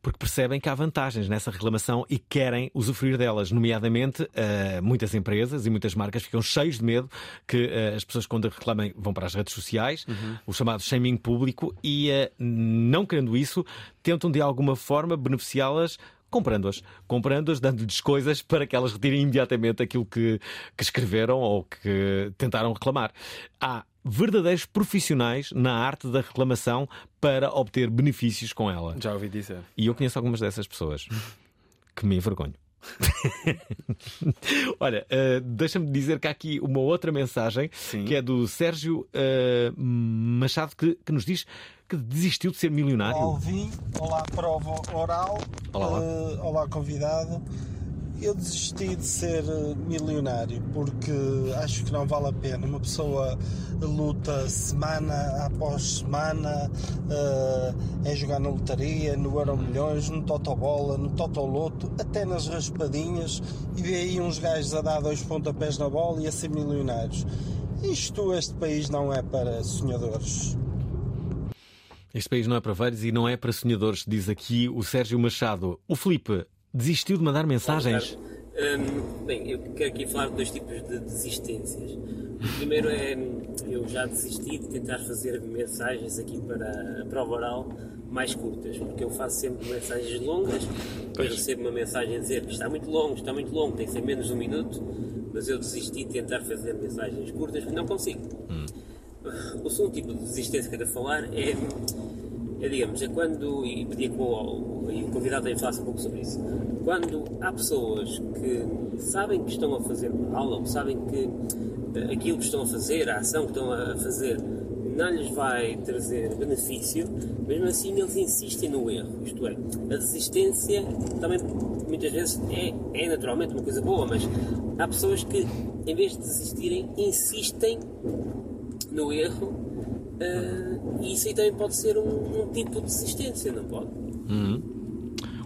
porque percebem que há vantagens nessa reclamação e querem usufruir delas. Nomeadamente, eh, muitas empresas e muitas marcas ficam cheios de medo que eh, as pessoas, quando reclamem, vão para as redes sociais, o chamado shaming público, e eh, não querendo isso, tentam de alguma forma beneficiá-las comprando-as, comprando-as, dando-lhes coisas para que elas retirem imediatamente aquilo que, que escreveram ou que tentaram reclamar. Há verdadeiros profissionais na arte da reclamação para obter benefícios com ela. Já ouvi dizer. E eu conheço algumas dessas pessoas que me envergonho. Olha, uh, deixa-me dizer que há aqui uma outra mensagem que é do Sérgio uh, Machado que, que nos diz que desistiu de ser milionário. Alvin, olá prova oral, Olá. Eh, olá convidado. Eu desisti de ser eh, milionário porque acho que não vale a pena. Uma pessoa luta semana após semana, eh, é jogar na lotaria, no Euro Milhões, no Totobola, no Totoloto, até nas raspadinhas e vê aí uns gajos a dar dois pontapés na bola e a ser milionários. Isto, este país não é para sonhadores. Este país não é para velhos e não é para sonhadores, diz aqui o Sérgio Machado. O Felipe desistiu de mandar mensagens. Hum, bem, eu quero aqui falar de dois tipos de desistências. O primeiro é, eu já desisti de tentar fazer mensagens aqui para a prova oral mais curtas, porque eu faço sempre mensagens longas, depois recebo uma mensagem a dizer que está muito longo, está muito longo, tem que ser menos de um minuto, mas eu desisti de tentar fazer mensagens curtas porque não consigo. O segundo tipo de desistência que eu quero falar é, é digamos, é quando, e pedia que o, e o convidado também falasse um pouco sobre isso, quando há pessoas que sabem que estão a fazer mal, ou sabem que eh, aquilo que estão a fazer, a ação que estão a fazer, não lhes vai trazer benefício, mesmo assim eles insistem no erro. Isto é, a desistência também muitas vezes é, é naturalmente uma coisa boa, mas há pessoas que, em vez de desistirem, insistem no erro. Eh, e isso aí também pode ser um, um tipo de desistência, não pode? Uhum.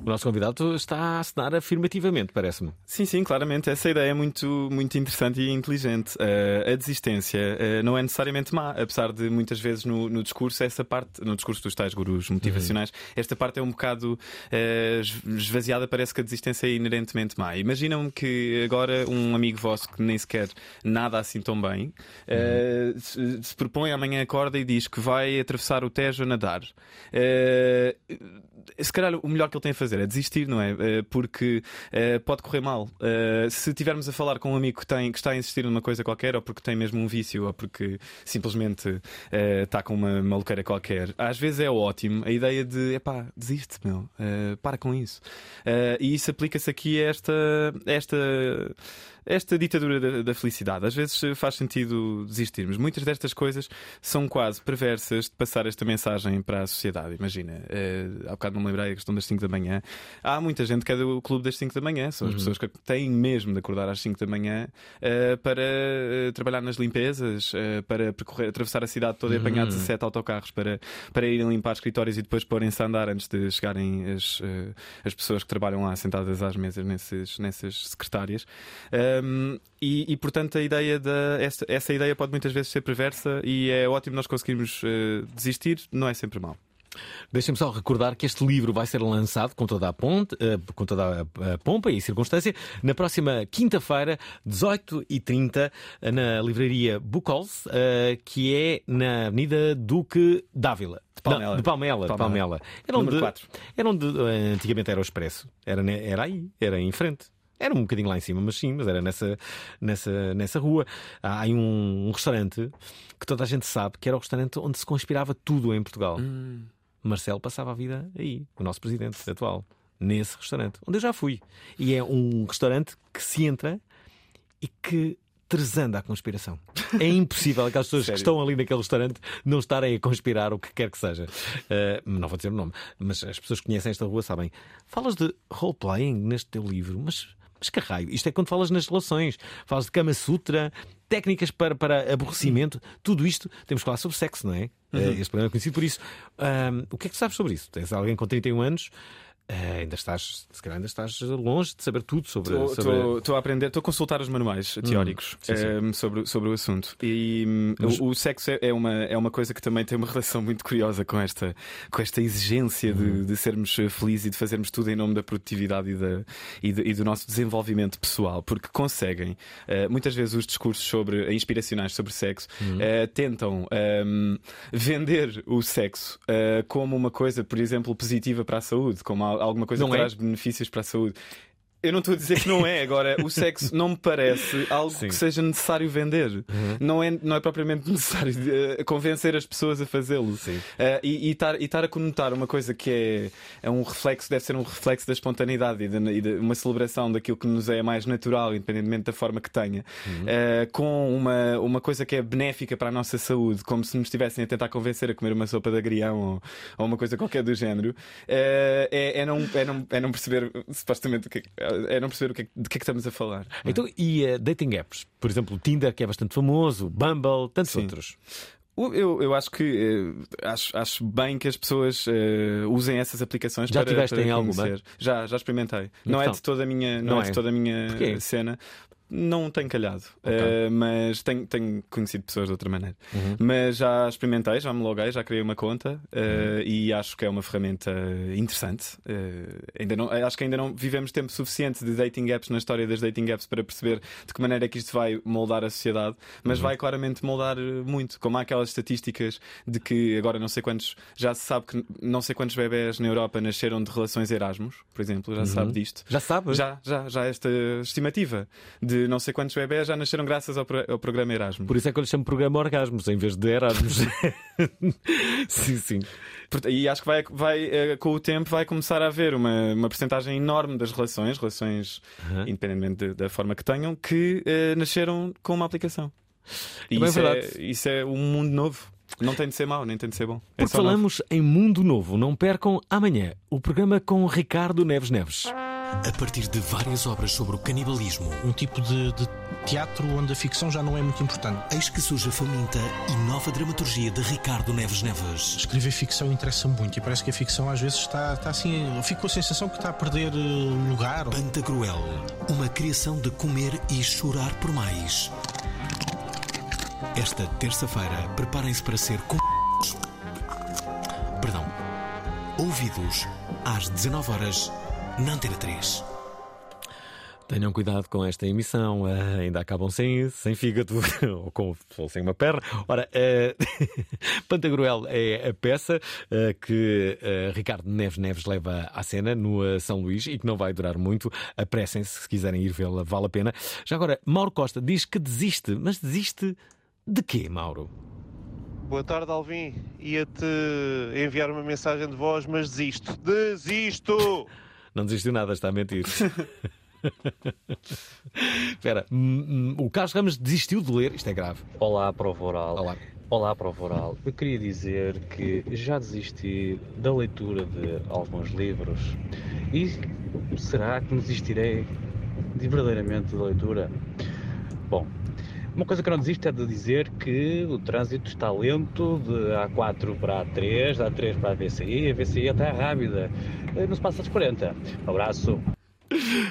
O nosso convidado está a assinar afirmativamente, parece-me. Sim, sim, claramente. Essa ideia é muito, muito interessante e inteligente. Uh, a desistência uh, não é necessariamente má, apesar de muitas vezes no, no, discurso, essa parte, no discurso dos tais gurus motivacionais, uhum. esta parte é um bocado uh, esvaziada. Parece que a desistência é inerentemente má. Imaginam que agora um amigo vosso que nem sequer nada assim tão bem uhum. se, se, propõe amanhã acorda e diz que vai atravessar o Tejo a nadar. Se calhar o melhor que ele tem a fazer é desistir, não é? Porque pode correr mal. Se estivermos a falar com um amigo que, tem, que está a insistir numa coisa qualquer, ou porque tem mesmo um vício, ou porque simplesmente está com uma maluqueira qualquer, às vezes é ótimo a ideia de epá, desiste, meu, para com isso. E isso aplica-se aqui a esta. esta esta ditadura da, da, felicidade. Às vezes faz sentido desistirmos. Muitas destas coisas são quase perversas de passar esta mensagem para a sociedade. Imagina, uh, há bocado não me lembrei a questão das 5 da manhã. Há muita gente que é do clube das 5 da manhã. São as uhum. pessoas que têm mesmo de acordar às 5 da manhã uh, para uh, trabalhar nas limpezas, para percorrer, atravessar a cidade toda e apanhar 17 autocarros para, para irem limpar escritórios e depois porem-se a andar antes de chegarem as, as pessoas que trabalham lá sentadas às mesas nesses, nessas secretárias. Um, e, e, portanto a ideia da essa, essa, ideia pode muitas vezes ser perversa e é ótimo nós conseguirmos uh, desistir, não é sempre mal. Deixem-me só recordar que este livro vai ser lançado com toda a, ponte, uh, com toda a, a, pompa e circunstância na próxima quinta-feira, 18h30, na livraria Bucols, uh, que é na Avenida Duque Dávila. De Palmela. Não, de Palmela, de Palmela. Era onde, era onde antigamente era o Expresso. Era, era aí, era em frente. Era um bocadinho lá em cima, mas sim, mas era nessa, nessa, nessa rua. Há aí um, um restaurante que toda a gente sabe que era o restaurante onde se conspirava tudo em Portugal. Hum. Marcelo passava a vida aí, o nosso presidente atual, nesse restaurante, onde eu já fui. E é um restaurante que se entra e que tresanda a conspiração. É impossível aquelas pessoas que estão ali naquele restaurante não estarem a conspirar o que quer que seja. Uh, não vou dizer o nome, mas as pessoas que conhecem esta rua sabem. Falas de role-playing neste teu livro, mas mas que raio? Isto é quando falas nas relações, falas de Kama Sutra, técnicas para, para aborrecimento, tudo isto. Temos que falar sobre sexo, não é? Uhum. Este programa é conhecido por isso. Um, o que é que sabes sobre isso? Tens alguém com 31 anos Uh, ainda estás, se calhar ainda estás longe de saber tudo sobre. Estou sobre... a aprender, estou a consultar os manuais teóricos hum, sim, sim. Um, sobre, sobre o assunto. E um, Mas... o, o, sexo é, é uma, é uma coisa que também tem uma relação muito curiosa com esta, com esta exigência de, Hum. de sermos felizes e de fazermos tudo em nome da produtividade e, da, e, de, e do nosso desenvolvimento pessoal, porque conseguem. Uh, muitas vezes os discursos sobre, inspiracionais sobre sexo Hum. uh, tentam um, vender o sexo como uma coisa, por exemplo, positiva para a saúde, como alguma coisa Não que é? traz benefícios para a saúde. Eu não estou a dizer que não é, agora o sexo não me parece algo que seja necessário vender. Uhum. Não, é, não é propriamente necessário eh, convencer as pessoas a fazê-lo. Eh, e estar a conotar uma coisa que é, é um reflexo, deve ser um reflexo da espontaneidade e de, e de uma celebração daquilo que nos é mais natural, independentemente da forma que tenha, eh, com uma, uma coisa que é benéfica para a nossa saúde, como se nos estivessem a tentar convencer a comer uma sopa de agrião ou, ou uma coisa qualquer do género, é, é, não, é, não, é não perceber supostamente o que é, é não perceber o que é, de que é que estamos a falar. Então, e uh, dating apps? Por exemplo, o Tinder, que é bastante famoso, Bumble, tantos outros. O- Eu, eu acho que eh, acho, acho bem que as pessoas eh, usem essas aplicações Já para, tiveste para em alguma? conhecer. Já, já experimentei. Não é Então, de toda a minha, não, não é de é? toda a minha Porquê? cena. Não tem calhado, Ok. Eh, mas tenho, tenho conhecido pessoas de outra maneira. Uhum. Mas já experimentei, já me loguei, já criei uma conta eh, e acho que é uma ferramenta interessante. Eh, ainda não, acho que ainda não vivemos tempo suficiente de dating apps na história das dating apps para perceber de que maneira é que isto vai moldar a sociedade, mas Uhum. vai claramente moldar eh, muito. Como há aquelas estatísticas de que agora não sei quantos, já se sabe que não sei quantos bebés na Europa nasceram de relações Erasmus, por exemplo, já se Uhum. sabe disto. Já sabe? Já, já, já esta estimativa de não sei quantos bebés já nasceram graças ao, pro- ao programa Erasmus. Por isso é que eu lhe chamo programa Orgasmos em vez de Erasmus. sim, sim. E acho que vai, vai, eh, com o tempo vai começar a haver uma, uma porcentagem enorme das relações, relações independentemente de- da forma que tenham, que eh, nasceram com uma aplicação. E Também é isso, é, isso é um mundo novo. Não tem de ser mau, nem tem de ser bom. É Porque novo. falamos em Mundo Novo. Não percam amanhã o programa com Ricardo Neves Neves. A partir de várias obras sobre o canibalismo, um tipo de, de teatro onde a ficção já não é muito importante. eis que surge a faminta e nova dramaturgia de Ricardo Neves Neves. Escrever ficção interessa muito e parece que a ficção às vezes está, está assim. Fico com a sensação que está a perder eh, lugar. Pantagruel, uma criação de comer e chorar por mais. Esta terça-feira, preparem-se para ser com... Perdão. Ouvidos às 19 horas na Antena 3. Tenham cuidado com esta emissão, ah, ainda acabam sem, sem fígado ou, com, ou sem uma perna. Ora, ah, Pantagruel é a peça ah, que Ricardo Neves Neves leva à cena no São Luís e que não vai durar muito. Apressem-se se quiserem ir vê-la, vale a pena. Já agora, Mauro Costa diz que desiste, mas desiste de quê, Mauro? Boa tarde, Alvin. Ia-te enviar uma mensagem de voz, mas desisto. Desisto! Não desistiu nada, está a mentir. Espera, hum, hum, o Carlos Ramos desistiu de ler, isto é grave. Olá, prova oral. Olá. Olá, prova oral. Eu queria dizer que já desisti da leitura de alguns livros e será que desistirei de verdadeiramente da leitura? Bom, uma coisa que eu não desisto é de dizer que o trânsito está lento de A4 para A3, da A3 para a VCI, a VCI até é rápida. Eh, Não se passa dos 40. Abraço.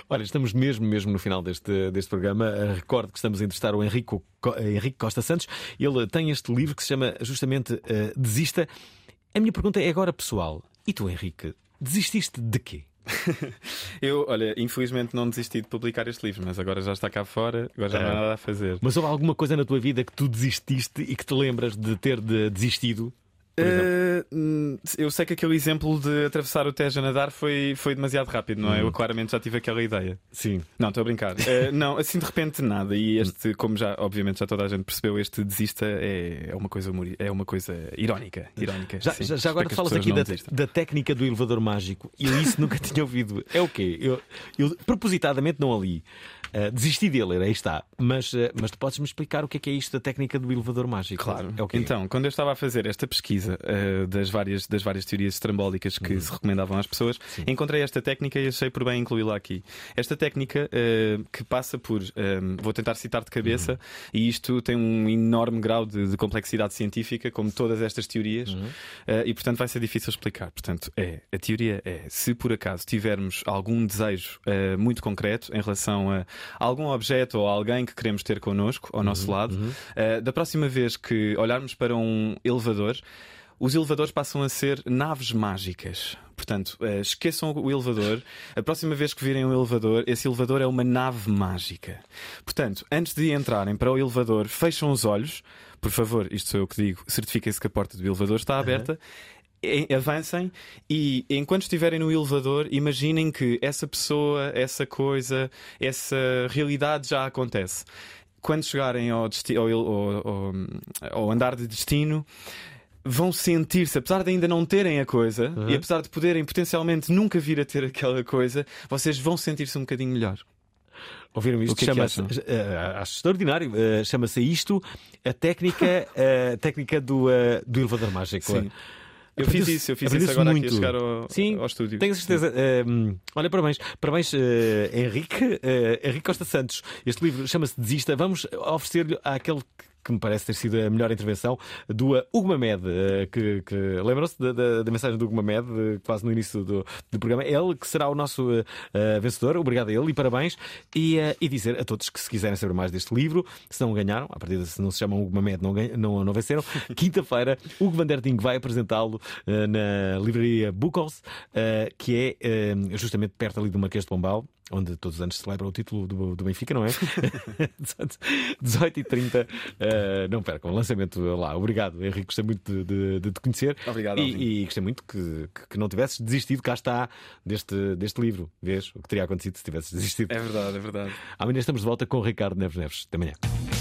Olha, estamos mesmo, mesmo no final deste, deste programa. Uh, Recordo que estamos a entrevistar o Henrico, Co- Henrique Costa Santos. Ele tem este livro que se chama justamente uh, Desista. A minha pergunta é agora pessoal. E tu, Henrique, desististe de quê? Eu, olha, infelizmente não desisti de publicar este livro, mas agora já está cá fora, agora já não há É. nada a fazer. Mas houve alguma coisa na tua vida que tu desististe e que te lembras de ter de- desistido? Hum, eu sei que aquele exemplo de atravessar o Tejo a nadar foi, foi demasiado rápido, não é? Hum. Eu claramente já tive aquela ideia. Sim. Não, estou a brincar. Eh, não, assim de repente nada. E este, como já, obviamente, já toda a gente percebeu, este desista é, é uma coisa é uma coisa irónica. irónica Já, sim. já- agora falas aqui da, da técnica do elevador mágico. Eu isso nunca tinha ouvido. É o quê? Eu, eu propositadamente não a li. Uh, desisti de ler, aí está. Mas, uh, mas tu podes-me explicar o que é que é isto da técnica do elevador mágico? Claro. É o quê? Então, quando eu estava a fazer esta pesquisa eh, das, várias, das várias teorias estrambólicas que se recomendavam às pessoas, encontrei esta técnica e achei por bem incluí-la aqui. Esta técnica eh, que passa por. eh, vou tentar citar de cabeça, e isto tem um enorme grau de, de complexidade científica, como todas estas teorias, eh, e portanto vai ser difícil explicar. Portanto, é. A teoria é: se por acaso tivermos algum desejo eh, muito concreto em relação a algum objeto ou alguém que queremos ter connosco, ao nosso lado, eh, da próxima vez que olharmos para um elevador, os elevadores passam a ser naves mágicas. Portanto, eh, esqueçam o elevador. A próxima vez que virem um elevador, esse elevador é uma nave mágica. Portanto, antes de entrarem para o elevador, fecham os olhos. Por favor, isto sou eu que digo, certifiquem-se que a porta do elevador está aberta. E- Avancem e enquanto estiverem no elevador, imaginem que essa pessoa, essa coisa, essa realidade já acontece. Quando chegarem ao, ao, ao- ao- andar de destino, vão sentir-se, apesar de ainda não terem a coisa e apesar de poderem potencialmente nunca vir a ter aquela coisa, vocês vão sentir-se um bocadinho melhor. Ouviram isto? O que é que Chama-se, acham? eh, acho extraordinário. eh, Chama-se isto a técnica, a técnica do, eh, do elevador mágico. Sim. Eu fiz isso, eu fiz isso agora aqui a muito. chegar ao, Sim, ao estúdio. Tenho certeza. Eh, olha, parabéns. Parabéns, eh, Henrique. eh, Henrique Costa Santos. Este livro chama-se Desista. Vamos oferecer-lhe àquele que me parece ter sido a melhor intervenção do uh, Hugo Mamed, uh, que, que lembram-se da, da, da, mensagem do Hugo Mamed, uh, quase no início do, do programa. Ele que será o nosso vencedor. Obrigado a ele e parabéns. E, e, dizer a todos que se quiserem saber mais deste livro, se não ganharam, a partir de se não se chamam Hugo Mamed, não, não, não venceram, quinta-feira, Hugo Van Der Ding vai apresentá-lo na livraria Bookhouse, que é justamente perto ali do Marquês de Pombal onde todos os anos se celebra o título do, do Benfica, não é? 18 e 30 uh, não percam, lançamento lá. Obrigado, Henrique, gostei muito de, de, de te conhecer. Obrigado. E, e gostei muito que, que, não tivesses desistido, cá está, deste, deste livro. Vês o que teria acontecido se tivesses desistido. É verdade, é verdade. Amanhã estamos de volta com o Ricardo Neves Neves. Até amanhã.